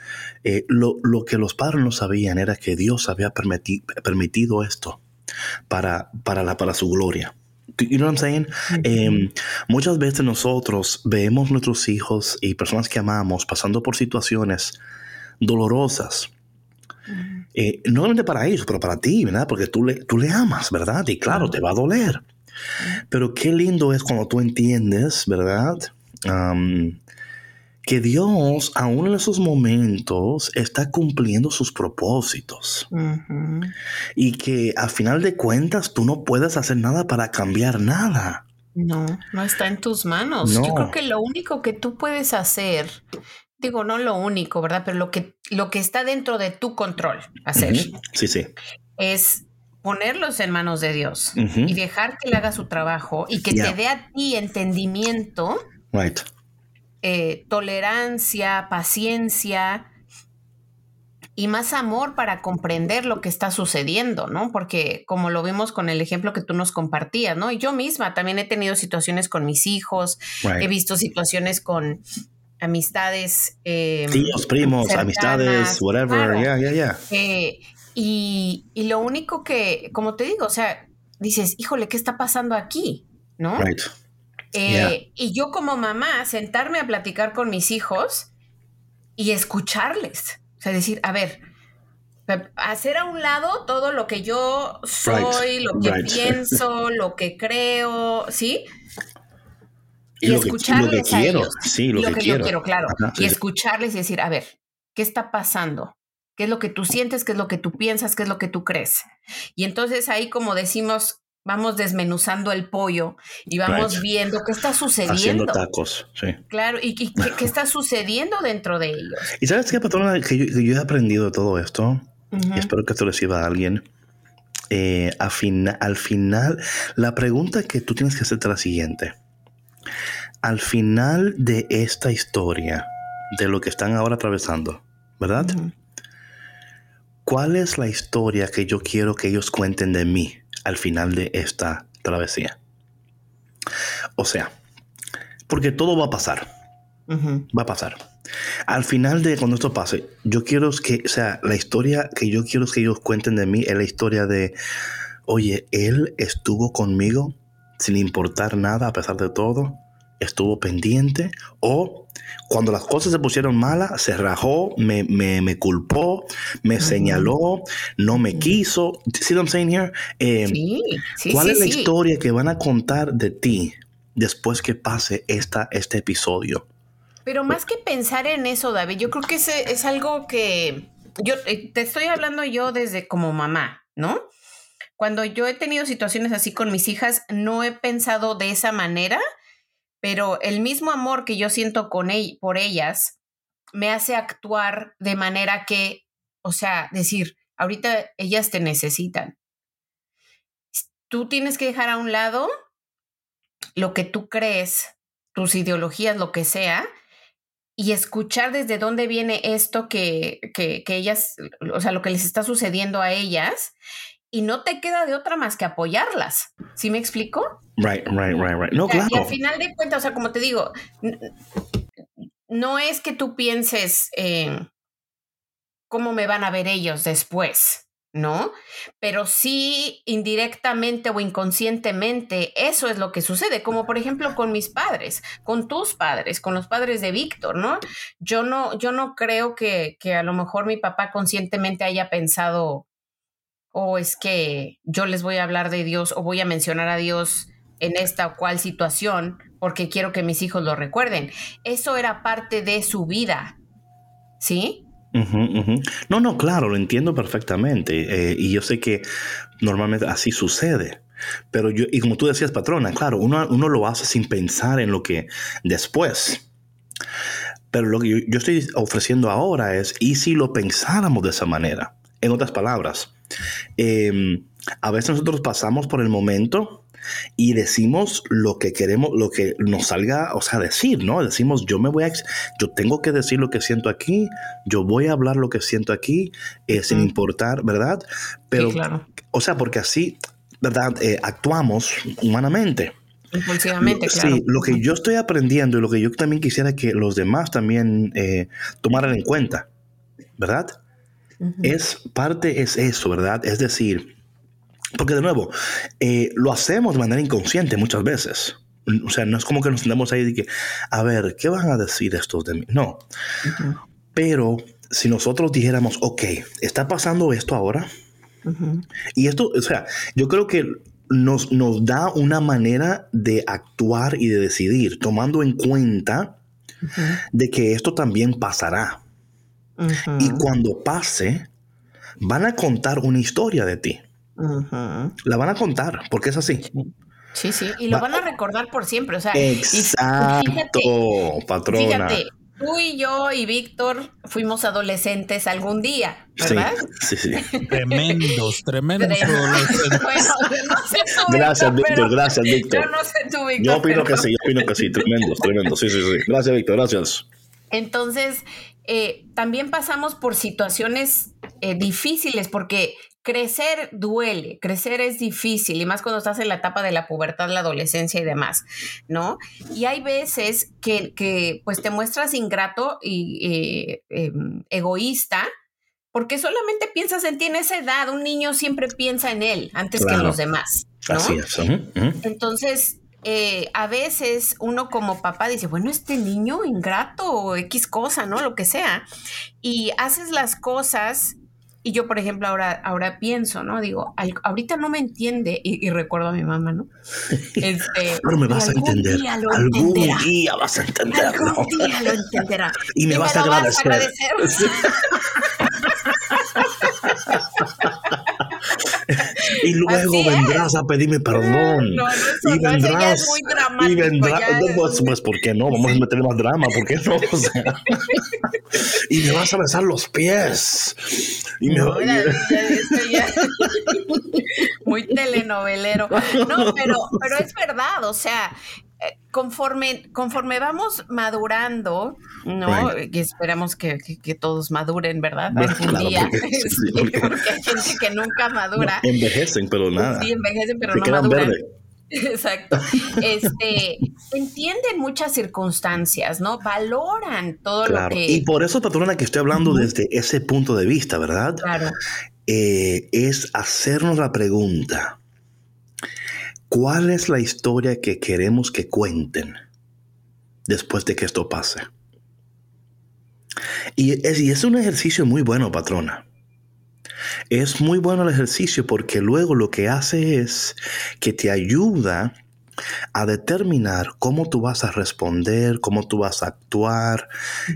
eh, lo, lo que los padres no sabían era que Dios había permiti- permitido esto para, para, la, para su gloria. You know what I'm saying? Eh, muchas veces nosotros vemos nuestros hijos y personas que amamos pasando por situaciones dolorosas. Eh, no solamente para ellos, pero para ti, ¿verdad? Porque tú le, tú le amas, ¿verdad? Y claro, te va a doler. Pero qué lindo es cuando tú entiendes, ¿verdad? Que Dios, aún en esos momentos, está cumpliendo sus propósitos. Y que a final de cuentas tú no puedes hacer nada para cambiar nada. No, no está en tus manos. No. Yo creo que lo único que tú puedes hacer, digo, no lo único, ¿verdad? Pero lo que, lo que está dentro de tu control hacer. Sí, sí. es ponerlos en manos de Dios y dejar que él haga su trabajo y que Yeah. te dé a ti entendimiento, Right. Eh, tolerancia, paciencia y más amor para comprender lo que está sucediendo, ¿no? Porque como lo vimos con el ejemplo que tú nos compartías, ¿no? Y yo misma también he tenido situaciones con mis hijos, he visto situaciones con amistades. eh, Tíos, primos, cercanas, amistades, whatever. eh, y, y lo único que, como te digo, o sea, dices, híjole, ¿qué está pasando aquí? ¿No? Right. Eh, Yeah. Y yo como mamá, sentarme a platicar con mis hijos y escucharles. O sea, decir, a ver, hacer a un lado todo lo que yo soy, lo que right. (laughs) pienso, lo que creo, ¿sí? Y, Y, lo que, lo que escucharles a quiero. ellos. Sí, lo, lo que, que, quiero. yo quiero, claro. Ajá, sí, y escucharles y decir, a ver, ¿qué está pasando? ¿Qué es lo que tú sientes? ¿Qué es lo que tú piensas? ¿Qué es lo que tú crees? Y entonces ahí, como decimos, vamos desmenuzando el pollo y vamos Right. viendo qué está Haciendo sucediendo. tacos. Sí. Claro, y, y qué, qué está sucediendo dentro de ellos. ¿Y sabes qué, patrona? Que yo, que yo he aprendido de todo esto. Y espero que esto le sirva a alguien. Eh, fina- al final, la pregunta que tú tienes que hacerte es la siguiente. Al final de esta historia, de lo que están ahora atravesando, ¿verdad? ¿Cuál es la historia que yo quiero que ellos cuenten de mí al final de esta travesía? O sea, porque todo va a pasar. Va a pasar. Al final de cuando esto pase, yo quiero que, o sea, la historia que yo quiero que ellos cuenten de mí es la historia de, oye, él estuvo conmigo sin importar nada a pesar de todo, estuvo pendiente, o cuando las cosas se pusieron malas, se rajó, me, me, me culpó, me señaló, no me quiso. What I'm saying here? Eh, Sí, sí, ¿Cuál sí, es la sí. historia que van a contar de ti después que pase esta, este episodio. Pero más que pensar en eso, David, yo creo que ese es algo que yo eh, te estoy hablando yo desde como mamá, ¿no? Cuando yo he tenido situaciones así con mis hijas, no he pensado de esa manera, pero el mismo amor que yo siento con por ellas me hace actuar de manera que, o sea, decir, ahorita ellas te necesitan. Tú tienes que dejar a un lado lo que tú crees, tus ideologías, lo que sea, y escuchar desde dónde viene esto que, que, que, ellas, o sea, lo que les está sucediendo a ellas, y no te queda de otra más que apoyarlas. ¿Sí me explico? Right, right, right, right. No, claro. Y al final de cuentas, o sea, como te digo, no es que tú pienses en cómo me van a ver ellos después. ¿no? Pero sí indirectamente o inconscientemente eso es lo que sucede, como por ejemplo con mis padres, con tus padres, con los padres de Víctor, ¿no? Yo no, yo no creo que, que a lo mejor mi papá conscientemente haya pensado, o es que yo les voy a hablar de Dios o voy a mencionar a Dios en esta o cual situación porque quiero que mis hijos lo recuerden. Eso era parte de su vida, ¿sí? No, no, claro, lo entiendo perfectamente. Eh, y yo sé que normalmente así sucede. Pero yo, y como tú decías, patrona, claro, uno, uno lo hace sin pensar en lo que después. Pero lo que yo, estoy ofreciendo ahora es, ¿y si lo pensáramos de esa manera? En otras palabras, em, a veces nosotros pasamos por el momento y decimos lo que queremos, lo que nos salga, o sea, decir, ¿no? Decimos, yo me voy a, yo tengo que decir lo que siento aquí, yo voy a hablar lo que siento aquí, eh, sin importar, ¿verdad? Pero, claro. o sea, porque así, ¿verdad? Eh, actuamos humanamente. Impulsivamente, claro. Sí, lo que yo estoy aprendiendo y lo que yo también quisiera que los demás también eh, tomaran en cuenta, ¿verdad? Es parte, es eso, ¿verdad? Es decir, porque de nuevo, eh, lo hacemos de manera inconsciente muchas veces. O sea, no es como que nos sentamos ahí y que, a ver, ¿qué van a decir estos de mí? No. Pero si nosotros dijéramos, ok, está pasando esto ahora. Y esto, o sea, yo creo que nos, nos da una manera de actuar y de decidir, tomando en cuenta de que esto también pasará. Y cuando pase, van a contar una historia de ti. La van a contar, porque es así. Sí, sí, y lo van a recordar por siempre. O sea, exacto, patrona. Fíjate, tú y yo y Víctor fuimos adolescentes algún día, ¿verdad? Sí, sí. tremendos, tremendos gracias, (laughs) Víctor, gracias, Víctor. Yo no sé tú, Víctor. Yo opino que sí, yo opino que sí, tremendos, tremendos. Sí, sí, sí. Gracias, Víctor, gracias. Entonces, eh, también pasamos por situaciones eh, difíciles porque crecer duele, crecer es difícil y más cuando estás en la etapa de la pubertad, la adolescencia y demás, ¿no? Y hay veces que, pues te muestras ingrato y eh, em, egoísta porque solamente piensas en ti en esa edad, un niño siempre piensa en él antes que en los demás. ¿no? Así es. Entonces, eh, a veces uno como papá dice, bueno, este niño ingrato o X cosa, ¿no? Lo que sea. Y haces las cosas y yo, por ejemplo, ahora, ahora pienso, ¿no? Digo, ahorita no me entiende, y, recuerdo a mi mamá, ¿no? (laughs) Este, Pero me vas a entender. algún día vas a entenderlo. Algún día lo entenderá. (laughs) y me, vas, a agradecer. Vas a agradecer. (laughs) (laughs) y luego vendrás a pedirme perdón. No, no, y vendrás, es muy dramático, y vendrás, pues, pues, ¿por qué no? Vamos a meterle más drama, ¿por qué no? (laughs) O sea, y me vas a besar los pies. Y me ya, (laughs) muy telenovelero. No, pero, pero es verdad, o sea, conforme, conforme vamos madurando, ¿no? Y esperamos que, que, todos maduren, ¿verdad? Algún día. (laughs) Porque, hay gente que nunca madura. envejecen, pero nada. Sí, envejecen, pero no maduran. (laughs) Exacto. Este, entienden muchas circunstancias, ¿no? Valoran todo lo que. Y por eso, patrona, que estoy hablando desde ese punto de vista, ¿verdad? Claro. Eh, es hacernos la pregunta: ¿cuál es la historia que queremos que cuenten después de que esto pase? Y es, y es un ejercicio muy bueno, patrona. Es muy bueno el ejercicio porque luego lo que hace es que te ayuda a determinar cómo tú vas a responder, cómo tú vas a actuar,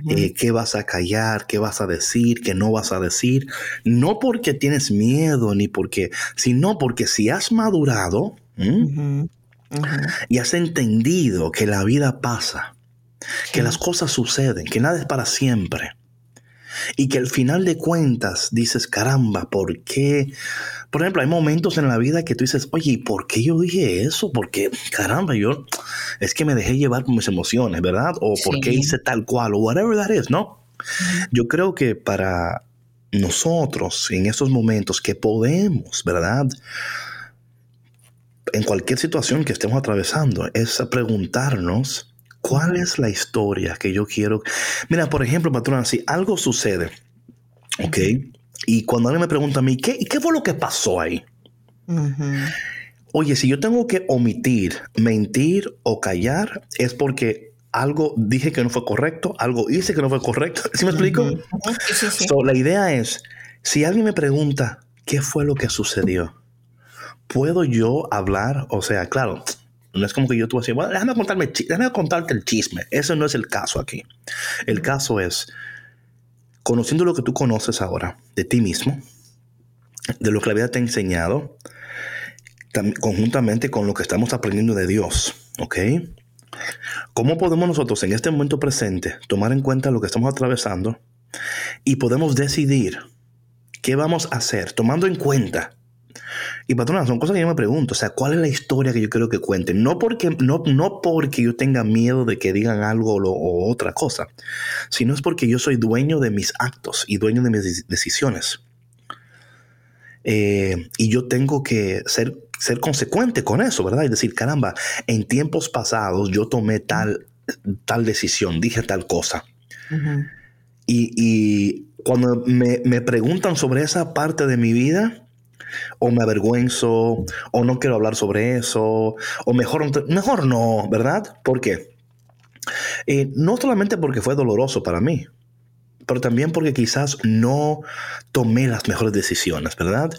eh, qué vas a callar, qué vas a decir, qué no vas a decir. No porque tienes miedo ni porque, sino porque si has madurado y has entendido que la vida pasa, que las cosas suceden, que nada es para siempre. Y que al final de cuentas dices, caramba, ¿por qué? Por ejemplo, hay momentos en la vida que tú dices, oye, ¿por qué yo dije eso? Porque, caramba, yo es que me dejé llevar por mis emociones, ¿verdad? O por qué hice tal cual, o whatever that is, ¿no? Yo creo que para nosotros en estos momentos que podemos, ¿verdad? En cualquier situación que estemos atravesando, es preguntarnos cuál es la historia que yo quiero. Mira, por ejemplo, patrona, si algo sucede, ¿ok? Y cuando alguien me pregunta a mí, ¿qué, ¿qué fue lo que pasó ahí? Oye, si yo tengo que omitir, mentir o callar, es porque algo dije que no fue correcto, algo hice que no fue correcto. (laughs) ¿Sí me explico? la idea es, si alguien me pregunta, ¿qué fue lo que sucedió? ¿Puedo yo hablar? O sea, claro, no es como que yo tú así, bueno, déjame, contarme, déjame contarte el chisme. Eso no es el caso aquí. El caso es, conociendo lo que tú conoces ahora de ti mismo, de lo que la vida te ha enseñado, conjuntamente con lo que estamos aprendiendo de Dios, ¿ok? ¿Cómo podemos nosotros en este momento presente tomar en cuenta lo que estamos atravesando y podemos decidir qué vamos a hacer tomando en cuenta y patrona, son cosas que yo me pregunto, o sea, ¿cuál es la historia que yo quiero que cuenten? No porque, no, no porque yo tenga miedo de que digan algo o, otra cosa, sino es porque yo soy dueño de mis actos y dueño de mis decisiones. Eh, y yo tengo que ser, ser consecuente con eso, ¿verdad? Y decir, caramba, en tiempos pasados yo tomé tal, tal decisión, dije tal cosa. y, y, cuando me, me preguntan sobre esa parte de mi vida, o me avergüenzo, o no quiero hablar sobre eso, o mejor, mejor no, ¿verdad? ¿Por qué? Eh, no solamente porque fue doloroso para mí, pero también porque quizás no tomé las mejores decisiones, ¿verdad?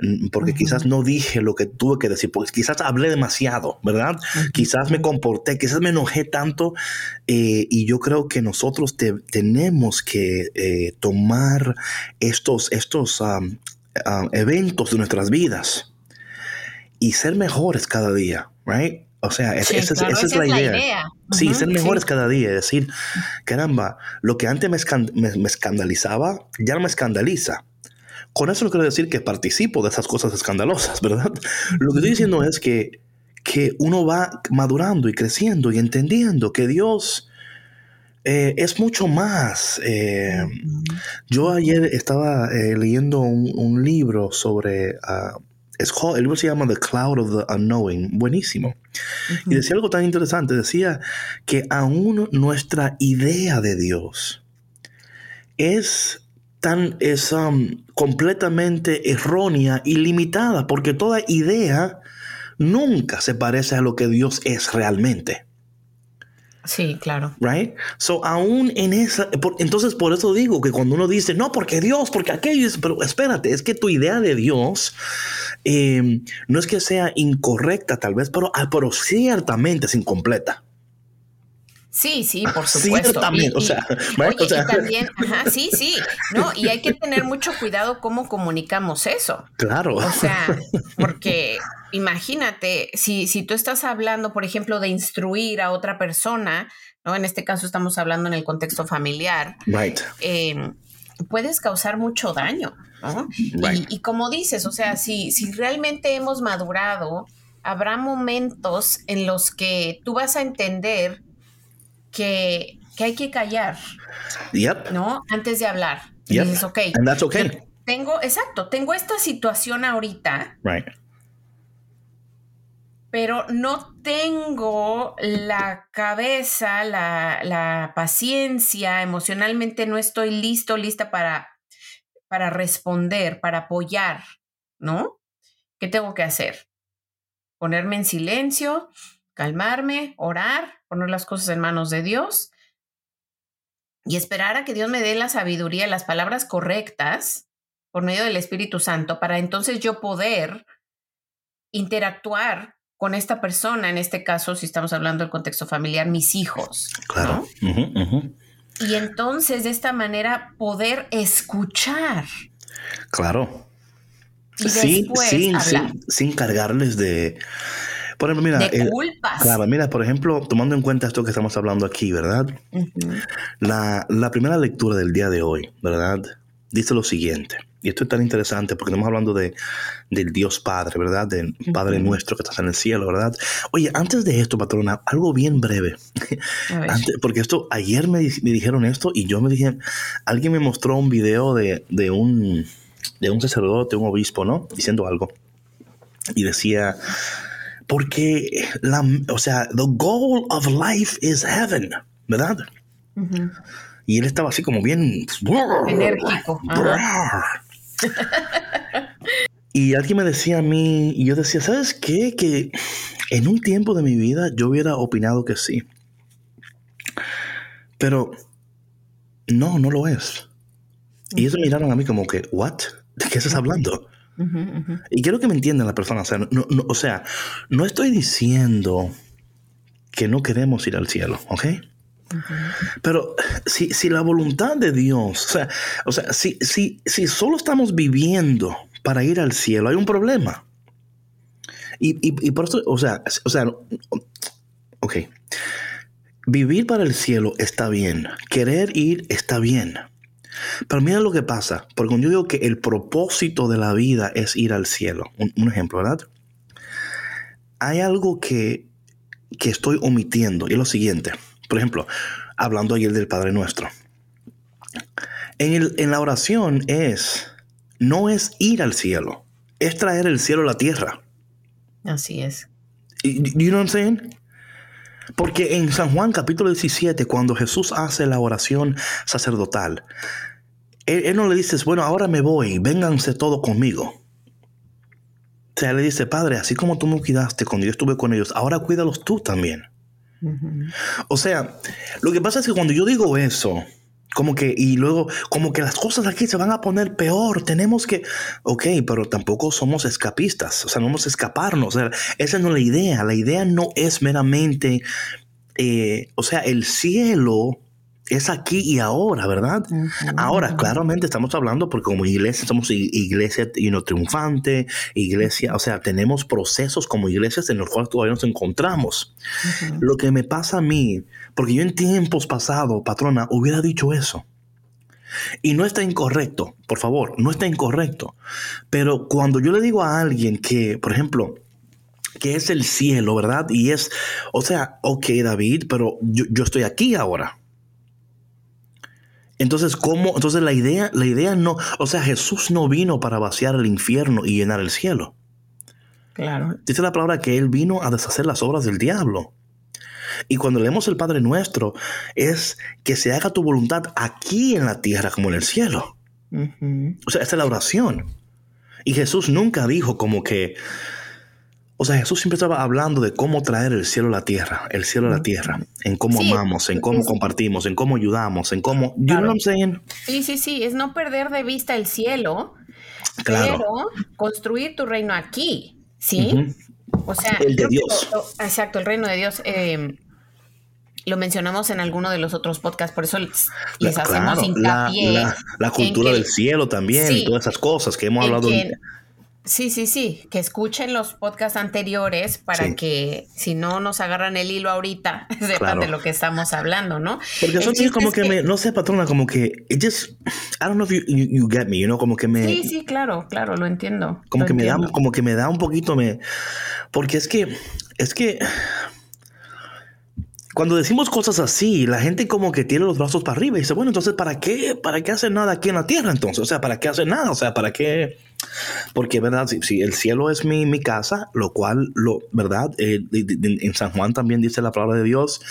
Mm, porque quizás no dije lo que tuve que decir, porque quizás hablé demasiado, ¿verdad? Quizás me comporté, quizás me enojé tanto eh, y yo creo que nosotros tenemos que eh, tomar estos, estos Um, eventos de nuestras vidas y ser mejores cada día, right? O sea, esa, es, la idea. sí, ser mejores cada día. Es decir, caramba, lo que antes me, me, escandalizaba, ya no me escandaliza. Con eso no quiero decir que participo de esas cosas escandalosas, (laughs) ¿verdad? Lo que estoy diciendo es que, que uno va madurando y creciendo y entendiendo que Dios eh, es mucho más. Eh, yo ayer estaba eh, leyendo un, libro sobre... Uh, el libro se llama The Cloud of the Unknowing, buenísimo. Y decía algo tan interesante, decía que aún nuestra idea de Dios es tan es um, completamente errónea y limitada, porque toda idea nunca se parece a lo que Dios es realmente. Sí, claro. Right? So, aún en esa. entonces, por eso digo que cuando uno dice, no, porque Dios, porque aquello es. Pero espérate, es que tu idea de Dios em, no es que sea incorrecta, tal vez, pero, ah, pero ciertamente es incompleta. Sí, sí, por (laughs) supuesto. También, (laughs) o sea, también, ajá, sí, sí, no, y hay que tener mucho cuidado cómo comunicamos eso. (laughs) Claro. O sea, porque imagínate, si, si tú estás hablando, por ejemplo, de instruir a otra persona, ¿no? En este caso estamos hablando en el contexto familiar. Right. Em, puedes causar mucho daño, ¿no? Y, y, como dices, o sea, si, si realmente hemos madurado, habrá momentos en los que tú vas a entender que, hay que callar. ¿No? Antes de hablar. Y dices, ok. And that's okay. Tengo, exacto, tengo esta situación ahorita. Right. Pero no tengo la cabeza, la, la, paciencia, emocionalmente no estoy listo, lista para, para responder, para apoyar, ¿no? ¿Qué tengo que hacer? Ponerme en silencio, calmarme, orar, poner las cosas en manos de Dios y esperar a que Dios me dé la sabiduría, las palabras correctas por medio del Espíritu Santo para entonces yo poder interactuar con esta persona, en este caso, si estamos hablando del contexto familiar, mis hijos. Claro. Y entonces, de esta manera, poder escuchar. Claro. sí, sin cargarles de por ejemplo, mira, de culpas. claro, mira, por ejemplo, tomando en cuenta esto que estamos hablando aquí, ¿verdad? la, la, primera lectura del día de hoy, ¿verdad? Dice lo siguiente, y esto es tan interesante porque estamos hablando de, del Dios Padre, ¿verdad? Del Padre nuestro que está en el cielo, ¿verdad? Oye, antes de esto, patrona, algo bien breve. porque esto, ayer me, me, dijeron esto y yo me dije, alguien me mostró un video de, de, un, de un sacerdote, un obispo, ¿no? Diciendo algo. Y decía, porque la, o sea, the goal of life is heaven, ¿verdad? Y él estaba así como bien enérgico. Y alguien me decía a mí, y yo decía, ¿sabes qué? Que en un tiempo de mi vida yo hubiera opinado que sí. Pero no, no lo es. Y ellos miraron a mí como que, ¿what? ¿De qué estás hablando? Y quiero que me entiendan la persona. O sea no, o sea, no estoy diciendo que no queremos ir al cielo, ¿ok? Pero si, si, la voluntad de Dios, o sea, o sea si, si, si solo estamos viviendo para ir al cielo, hay un problema. Y, y, por eso, o sea, o sea, ok. Vivir para el cielo está bien. Querer ir está bien. Pero mira lo que pasa, porque cuando yo digo que el propósito de la vida es ir al cielo, un, ejemplo, ¿verdad? Hay algo que, que estoy omitiendo y es lo siguiente. Por ejemplo, hablando ayer del Padre Nuestro. En, el, en la oración es, no es ir al cielo, es traer el cielo a la tierra. Así es. You know what I'm saying? Porque en San Juan capítulo 17, cuando Jesús hace la oración sacerdotal, él, no le dice, bueno, ahora me voy, vénganse todos conmigo. O sea, le dice, Padre, así como tú me cuidaste cuando yo estuve con ellos, ahora cuídalos tú también. O sea, lo que pasa es que cuando yo digo eso, como que, y luego, como que las cosas aquí se van a poner peor, tenemos que, ok, pero tampoco somos escapistas, o sea, no vamos a escaparnos, o sea, esa no es la idea, la idea no es meramente, eh, o sea, el cielo es aquí y ahora, ¿verdad? Ahora, claramente estamos hablando porque como iglesia somos iglesia y no triunfante, iglesia, o sea, tenemos procesos como iglesias en los cuales todavía nos encontramos. Lo que me pasa a mí, porque yo en tiempos pasados, patrona, hubiera dicho eso. Y no está incorrecto, por favor, no está incorrecto. Pero cuando yo le digo a alguien que, por ejemplo, que es el cielo, ¿verdad? Y es, o sea, ok, David, pero yo, yo estoy aquí ahora. Entonces, ¿cómo? Entonces la idea, la idea no, o sea, Jesús no vino para vaciar el infierno y llenar el cielo. Claro. Dice la palabra que Él vino a deshacer las obras del diablo. Y cuando leemos el Padre Nuestro, es que se haga tu voluntad aquí en la tierra como en el cielo. O sea, esta es la oración. Y Jesús nunca dijo como que, o sea, Jesús siempre estaba hablando de cómo traer el cielo a la tierra, el cielo a la tierra, en cómo amamos, en cómo compartimos, en cómo ayudamos, en cómo... You know Sí, sí, sí, es no perder de vista el cielo, claro. pero construir tu reino aquí, ¿sí? O sea, el de Dios. exacto, el reino de Dios. Em, lo mencionamos en alguno de los otros podcasts, por eso les, hacemos hincapié. La, cultura del cielo también, y todas esas cosas que hemos hablado. Sí, sí, sí, que escuchen los podcasts anteriores para que si no nos agarran el hilo ahorita, (laughs) sepan de lo que estamos hablando, ¿no? Porque eso es como que, me, no sé, patrona, como que, it just, I don't know if you, you, get me, you know, como que me... Sí, sí, claro, claro, lo entiendo. Como que me da, como que me da un poquito, me, porque es que, es que, cuando decimos cosas así, la gente como que tiene los brazos para arriba y dice, bueno, entonces, ¿para qué, para qué hacer nada aquí en la tierra entonces? O sea, ¿para qué hacer nada? O sea, ¿para qué? Porque, ¿verdad? Si, el cielo es mi, mi, casa, lo cual, lo, ¿verdad? Eh, en San Juan también dice la palabra de Dios,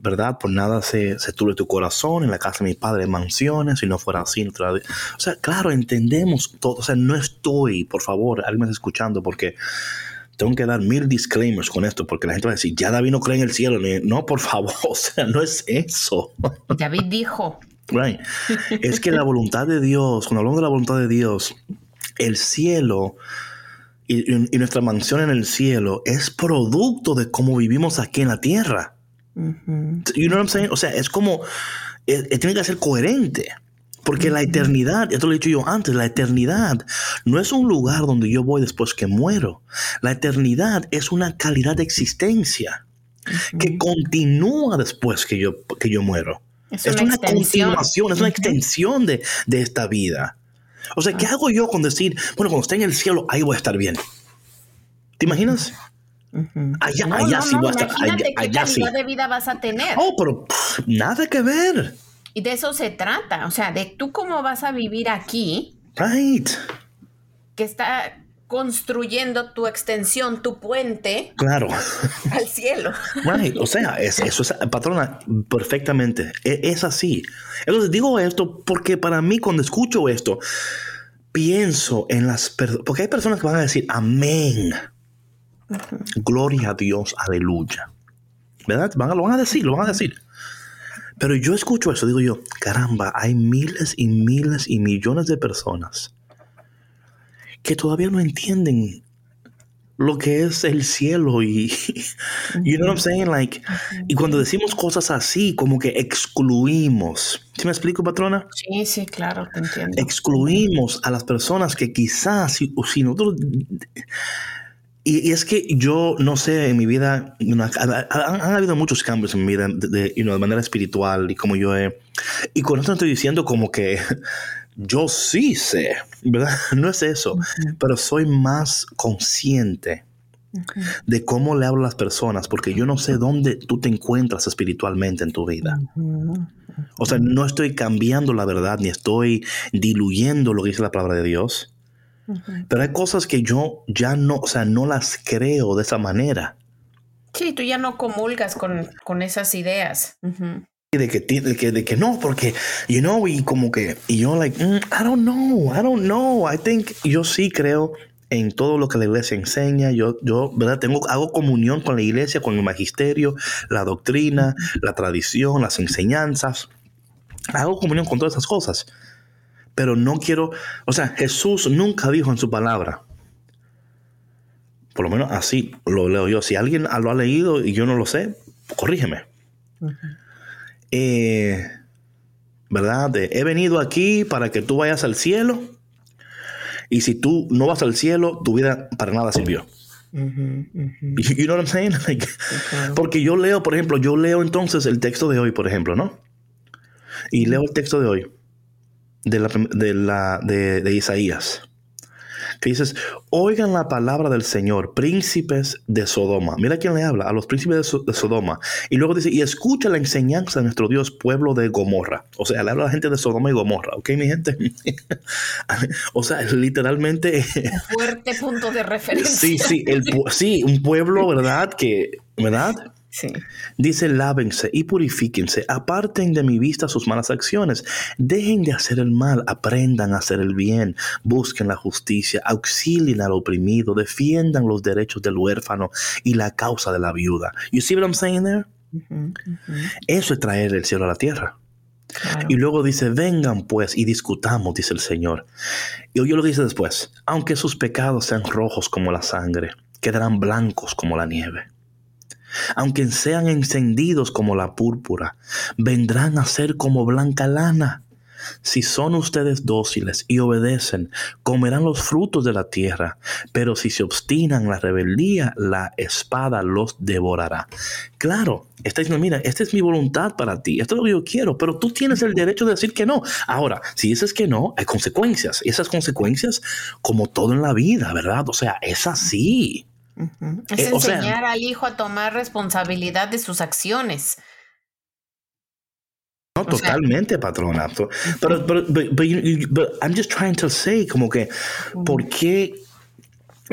¿verdad? Por nada se, se tuve tu corazón, en la casa de mi padre mansiones, si no fuera así. No o sea, claro, entendemos todo. O sea, no estoy, por favor, alguien me está escuchando porque tengo que dar mil disclaimers con esto porque la gente va a decir, ya David no cree en el cielo. No, por favor, (laughs) o sea, no es eso. David dijo. Right. Es que la voluntad de Dios, cuando hablamos de la voluntad de Dios, el cielo, y, y nuestra mansión en el cielo es producto de cómo vivimos aquí en la tierra. You know what I'm saying? O sea, es como, eh, eh, tiene que ser coherente. Porque la eternidad, esto lo he dicho yo antes, la eternidad no es un lugar donde yo voy después que muero. La eternidad es una calidad de existencia que continúa después que yo, que yo muero. Es, una, continuación, es una extensión de, de esta vida. O sea, ¿qué hago yo con decir, bueno, cuando esté en el cielo, ahí voy a estar bien? ¿Te imaginas? Allá, allá sí voy a estar. Allá, qué calidad de vida vas a tener. Oh, pero nada que ver. Y de eso se trata. O sea, de tú cómo vas a vivir aquí. Right. Que está construyendo tu extensión, tu puente. Claro. Al cielo. Right. O sea, eso es, patrona, perfectamente. Es, es así. Entonces digo esto porque para mí, cuando escucho esto, pienso en las personas. Porque hay personas que van a decir, amén. Gloria a Dios, aleluya. ¿Verdad? Van a, lo van a decir, lo van a decir. Pero yo escucho eso, digo yo, caramba, hay miles y miles y millones de personas que todavía no entienden lo que es el cielo y (laughs) you know what I'm saying like y cuando decimos cosas así como que excluimos ¿sí me explico patrona? Sí, sí, claro, te entiendo. Excluimos a las personas que quizás si, si nosotros y, es que yo no sé, en mi vida han, habido muchos cambios en mi vida de, de manera espiritual y como yo he... Y con esto estoy diciendo como que (laughs) yo sí sé, ¿verdad? (laughs) No es eso, pero soy más consciente de cómo le hablo a las personas porque yo no sé dónde tú te encuentras espiritualmente en tu vida. O sea, no estoy cambiando la verdad ni estoy diluyendo lo que dice la palabra de Dios pero hay cosas que yo ya no, o sea, no las creo de esa manera. Sí, tú ya no comulgas con, con esas ideas. de, que, de, que, de que no, porque, you know, y como que, y yo, like, mm, I don't know, I don't know. I think, yo sí creo en todo lo que la iglesia enseña. Yo, yo, ¿verdad? Tengo, hago comunión con la iglesia, con el magisterio, la doctrina, la tradición, las enseñanzas. Hago comunión con todas esas cosas pero no quiero, o sea, Jesús nunca dijo en su palabra, por lo menos así lo leo yo, si alguien lo ha leído y yo no lo sé, corrígeme. Eh, ¿Verdad? he venido aquí para que tú vayas al cielo y si tú no vas al cielo, tu vida para nada sirvió. You know what I'm saying? (laughs) Porque yo leo, por ejemplo, yo leo entonces el texto de hoy, por ejemplo, ¿no? Y leo el texto de hoy de, la, de, la, de, Isaías. Que dices, oigan la palabra del Señor, príncipes de Sodoma. Mira quién le habla, a los príncipes de, Sodoma. Y luego dice, y escucha la enseñanza de nuestro Dios, pueblo de Gomorra. O sea, le habla a la gente de Sodoma y Gomorra, ¿ok, mi gente? (laughs) o sea, literalmente... Fuerte punto de referencia. sí, sí, el, sí, un pueblo, ¿verdad? Que, ¿verdad? Dice, lávense y purifíquense, aparten de mi vista sus malas acciones, dejen de hacer el mal, aprendan a hacer el bien, busquen la justicia, auxilien al oprimido, defiendan los derechos del huérfano y la causa de la viuda. You see what I'm saying there? Eso es traer el cielo a la tierra. Y luego dice, vengan pues y discutamos, dice el Señor. Y oye lo que dice después, aunque sus pecados sean rojos como la sangre, quedarán blancos como la nieve aunque sean encendidos como la púrpura, vendrán a ser como blanca lana. Si son ustedes dóciles y obedecen, comerán los frutos de la tierra, pero si se obstinan la rebeldía, la espada los devorará. Claro, está diciendo, mira, esta es mi voluntad para ti, esto es lo que yo quiero, pero tú tienes el derecho de decir que no. Ahora, si dices que no, hay consecuencias, y esas consecuencias, como todo en la vida, ¿verdad? O sea, es así. Es eh, enseñar al hijo a tomar responsabilidad de sus acciones. No, totalmente, patrona. Pero, pero, I'm just trying to say, como que, ¿por qué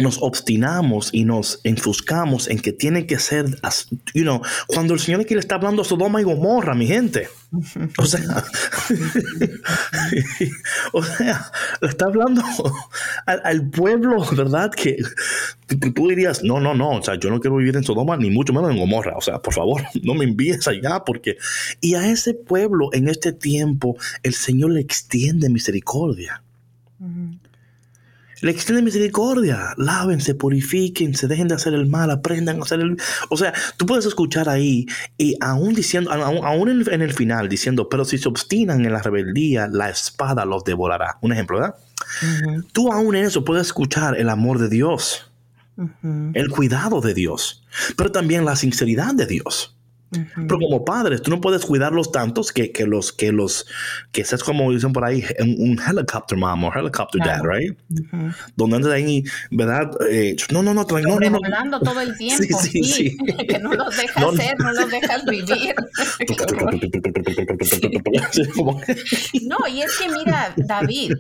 nos obstinamos y nos enfuscamos en que tiene que ser, you know, cuando el Señor aquí le está hablando a Sodoma y Gomorra, mi gente. O sea, (laughs) o sea, le está hablando al, pueblo, ¿verdad? Que, tú dirías, no, no, no, o sea, yo no quiero vivir en Sodoma, ni mucho menos en Gomorra. O sea, por favor, (laughs) no me envíes allá, porque... Y a ese pueblo en este tiempo, el Señor le extiende misericordia. Le extiende misericordia. Lávense, purifiquen, se dejen de hacer el mal, aprendan a hacer el... O sea, tú puedes escuchar ahí y aún diciendo, aún, aún en, el, en el final diciendo, pero si se obstinan en la rebeldía, la espada los devorará. Un ejemplo, ¿verdad? Tú aún en eso puedes escuchar el amor de Dios, el cuidado de Dios, pero también la sinceridad de Dios. Pero como padres, tú no puedes cuidarlos tantos que, que los que los que seas como dicen por ahí un, un helicopter mom o helicopter dad, right? Donde andas ahí, ¿verdad? Eh, no, no, no, no, no, no. todo el (laughs) tiempo, sí, sí, sí. (laughs) que no los dejas hacer, no los dejas vivir. (laughs) no, y es que mira, David,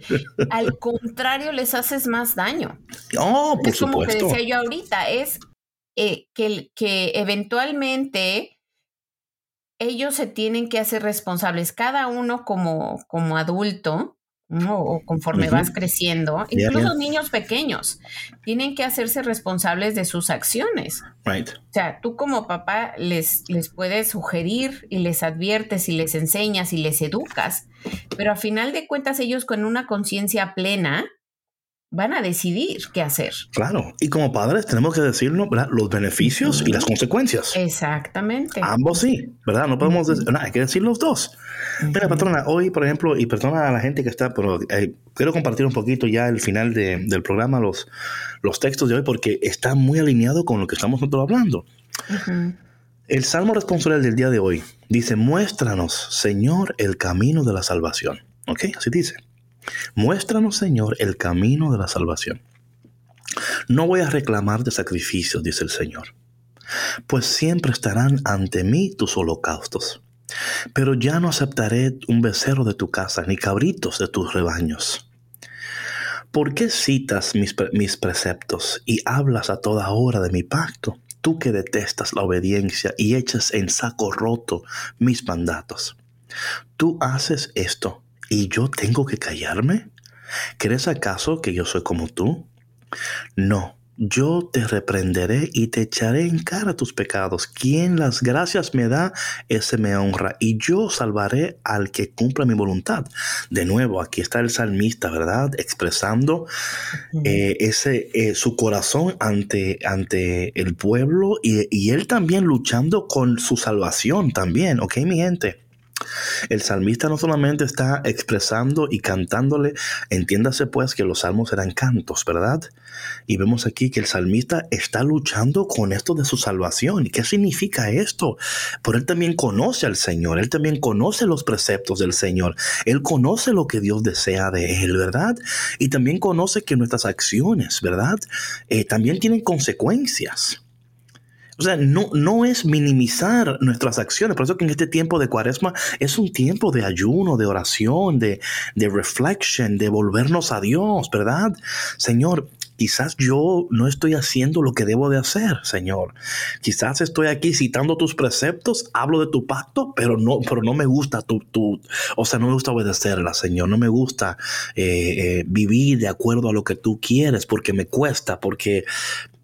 al contrario les haces más daño. Oh, por es como que decía yo ahorita, es eh, que, que eventualmente ellos se tienen que hacer responsables, cada uno como, como adulto, o conforme vas creciendo, incluso niños pequeños, tienen que hacerse responsables de sus acciones. Right. O sea, tú como papá les, les puedes sugerir y les adviertes y les enseñas y les educas, pero a final de cuentas ellos con una conciencia plena van a decidir qué hacer. Claro, y como padres tenemos que decirnos ¿verdad? los beneficios y las consecuencias. Exactamente. Ambos sí, ¿verdad? No podemos decir, no, hay que decir los dos. Mira, patrona, hoy, por ejemplo, y perdona a la gente que está, pero eh, quiero compartir un poquito ya el final de, del programa, los, los textos de hoy, porque está muy alineado con lo que estamos nosotros hablando. El salmo responsorial del día de hoy dice, muéstranos, Señor, el camino de la salvación. ¿Ok? Así dice. Muéstranos, Señor, el camino de la salvación. No voy a reclamar de sacrificios, dice el Señor, pues siempre estarán ante mí tus holocaustos. Pero ya no aceptaré un becerro de tu casa, ni cabritos de tus rebaños. ¿Por qué citas mis, mis preceptos y hablas a toda hora de mi pacto, tú que detestas la obediencia y echas en saco roto mis mandatos? Tú haces esto ¿Y yo tengo que callarme? ¿Crees acaso que yo soy como tú? No, yo te reprenderé y te echaré en cara tus pecados. Quien las gracias me da, ese me honra. Y yo salvaré al que cumpla mi voluntad. De nuevo, aquí está el salmista, ¿verdad? Expresando eh, ese, eh, su corazón ante, ante el pueblo y, y él también luchando con su salvación también. ¿Ok, mi gente? El salmista no solamente está expresando y cantándole, entiéndase pues que los salmos eran cantos, ¿verdad? Y vemos aquí que el salmista está luchando con esto de su salvación. ¿Y qué significa esto? Por él también conoce al Señor, él también conoce los preceptos del Señor, él conoce lo que Dios desea de él, ¿verdad? Y también conoce que nuestras acciones, ¿verdad? Eh, también tienen consecuencias. O sea, no, no es minimizar nuestras acciones. Por eso que en este tiempo de cuaresma es un tiempo de ayuno, de oración, de, de reflection, de volvernos a Dios, ¿verdad? Señor, quizás yo no estoy haciendo lo que debo de hacer, Señor. Quizás estoy aquí citando tus preceptos, hablo de tu pacto, pero no, pero no me gusta tu, tu o sea, no me gusta obedecerla, Señor. No me gusta eh, eh, vivir de acuerdo a lo que tú quieres, porque me cuesta, porque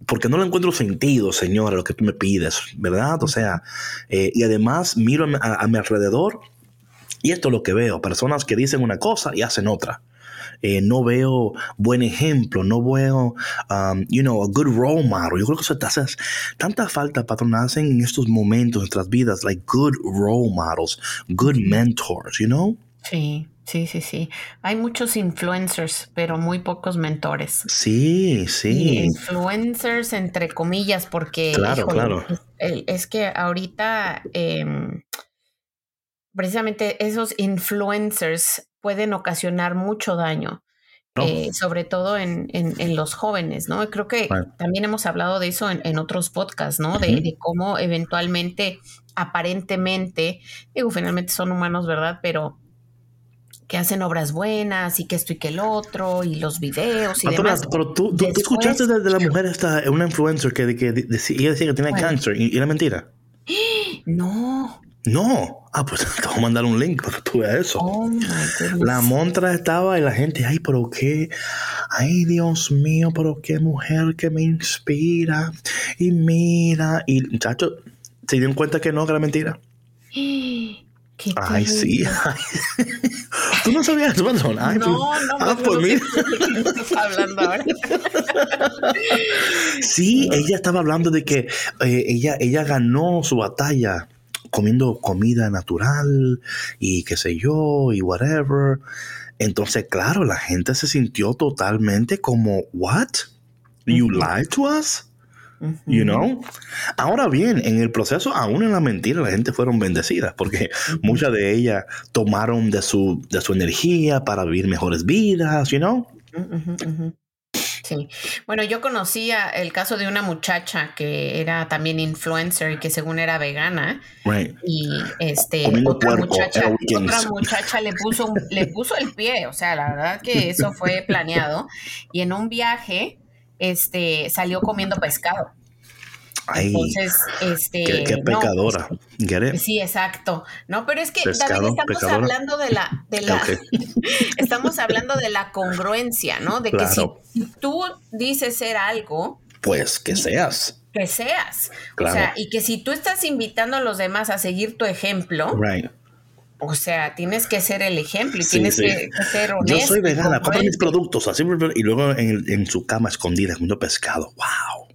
porque no le encuentro sentido, Señor, a lo que tú me pides, ¿verdad? O sea, eh, y además miro a, mi alrededor y esto es lo que veo, personas que dicen una cosa y hacen otra. Eh, no veo buen ejemplo, no veo, um, you know, a good role model. Yo creo que eso te hace tanta falta, patrón, hacen en estos momentos en nuestras vidas, like good role models, good mentors, you know? Sí. Sí, sí, sí. Hay muchos influencers, pero muy pocos mentores. Sí, sí. influencers entre comillas, porque claro, claro. Es, que ahorita em, precisamente esos influencers pueden ocasionar mucho daño. Eh, sobre todo en, en, los jóvenes, ¿no? Creo que también hemos hablado de eso en, otros podcasts, ¿no? De, de, cómo eventualmente, aparentemente, digo, finalmente son humanos, ¿verdad? Pero que hacen obras buenas y que esto y que el otro y los videos y demás. Pero tú, tú, escuchaste de, la mujer esta, una influencer que, que decía, ella decía que tenía cáncer y, era mentira. No. No. Ah, pues (laughs) te voy a mandar un link para que tú veas eso. Oh, la montra estaba y la gente, ay, pero qué, ay, Dios mío, pero qué mujer que me inspira. Y mira, y muchachos, se dieron cuenta que no, que era mentira. (gasps) Ay, sí. (laughs) Tú no sabías, patrón. no, no, ah, pues, mira. estás hablando ahora. (laughs) sí, ella estaba hablando de que eh, ella, ella ganó su batalla comiendo comida natural y qué sé yo, y whatever. Entonces, claro, la gente se sintió totalmente como, ¿what? You lied to us? You know? Ahora bien, en el proceso, aún en la mentira, la gente fueron bendecidas porque muchas de ellas tomaron de su, de su energía para vivir mejores vidas, you know? Sí. Bueno, yo conocía el caso de una muchacha que era también influencer y que según era vegana. Y este otra muchacha, otra muchacha le puso le puso el pie, o sea, la verdad que eso fue planeado y en un viaje este salió comiendo pescado. Entonces, este. Qué, pecadora. sí, exacto. No, pero es que David, estamos hablando de la, de la (laughs) estamos hablando de la congruencia, ¿no? De que si, tú dices ser algo. Pues que seas. Que seas. O sea, y que si tú estás invitando a los demás a seguir tu ejemplo. O sea, tienes que ser el ejemplo y tienes Que, ser honesto. Yo soy vegana, compra mis productos así y luego en, en su cama escondida comiendo pescado. ¡Wow!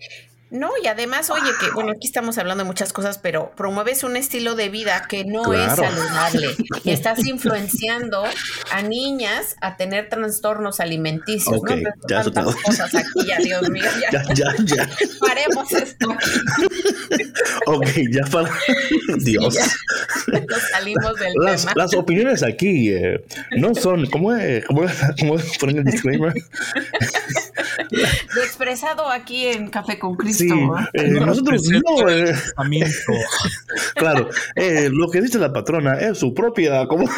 No, y además, oye, que bueno, aquí estamos hablando de muchas cosas, pero promueves un estilo de vida que no es saludable (laughs) y estás influenciando a niñas a tener trastornos alimenticios. Okay, ¿no? ya tantas cosas aquí, ya, (laughs) Dios mío, ya. ya, ya, ya. (laughs) Paremos esto. ok, ya para. Dios. Nos salimos del las, tema. Las opiniones aquí eh, no son. ¿Cómo es? ¿Cómo, cómo ponen el disclaimer? Lo expresado aquí en Café con Cristo. Sí, eh, nosotros no. Eh, (laughs) claro, eh, lo que dice la patrona es su propia. Como (laughs)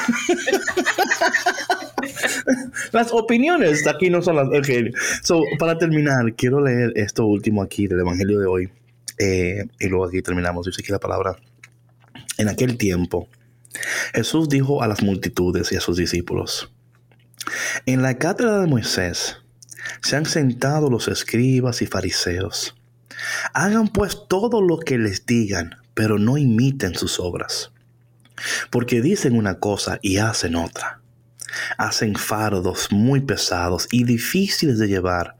las opiniones aquí no son las. Okay. So, para terminar, quiero leer esto último aquí del Evangelio de hoy. y luego aquí terminamos. Dice aquí la palabra. En aquel tiempo, Jesús dijo a las multitudes y a sus discípulos: En la cátedra de Moisés se han sentado los escribas y fariseos. Hagan pues todo lo que les digan, pero no imiten sus obras. Porque dicen una cosa y hacen otra. Hacen fardos muy pesados y difíciles de llevar.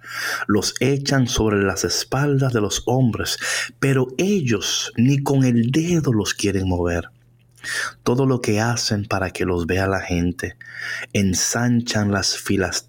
Los echan sobre las espaldas de los hombres, pero ellos ni con el dedo los quieren mover. Todo lo que hacen para que los vea la gente, ensanchan las filas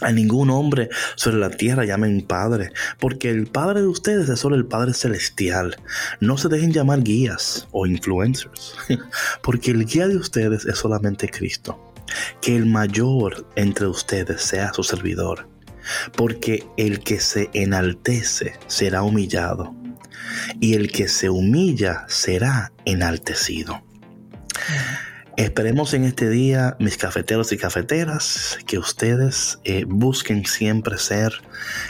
A ningún hombre sobre la tierra llamen Padre, porque el Padre de ustedes es solo el Padre Celestial. No se dejen llamar guías o influencers, (laughs) porque el guía de ustedes es solamente Cristo. Que el mayor entre ustedes sea su servidor, porque el que se enaltece será humillado, y el que se humilla será enaltecido. Esperemos en este día, mis cafeteros y cafeteras, que ustedes eh, busquen siempre ser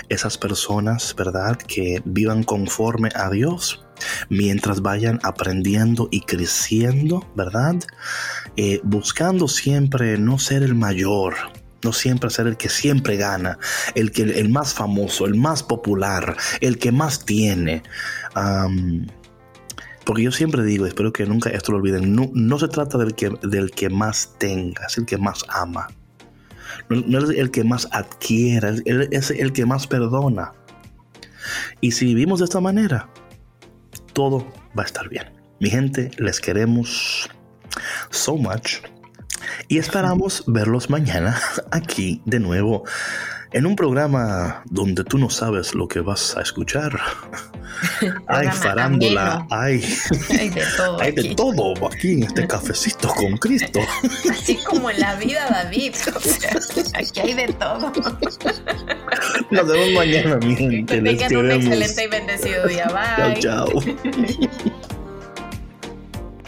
esas personas, ¿verdad?, que vivan conforme a Dios mientras vayan aprendiendo y creciendo, ¿verdad? Eh, buscando siempre no ser el mayor, no siempre ser el que siempre gana, el, que, el más famoso, el más popular, el que más tiene. Porque yo siempre digo, espero que nunca esto lo olviden, no, se trata del que, del que más tenga, es el que más ama. No, es el que más adquiera, es el que más perdona. Y si vivimos de esta manera, todo va a estar bien. Mi gente, les queremos so much. Y esperamos verlos mañana (laughs) aquí de nuevo en un programa donde tú no sabes lo que vas a escuchar. (laughs) hay farándula, hay, (laughs) hay de todo. hay de todo aquí en este cafecito con Cristo. Así como en la vida, David. O sea, aquí hay de todo. Nos vemos mañana, mi gente. Tengan un excelente y bendecido día. Bye. Chao, chao.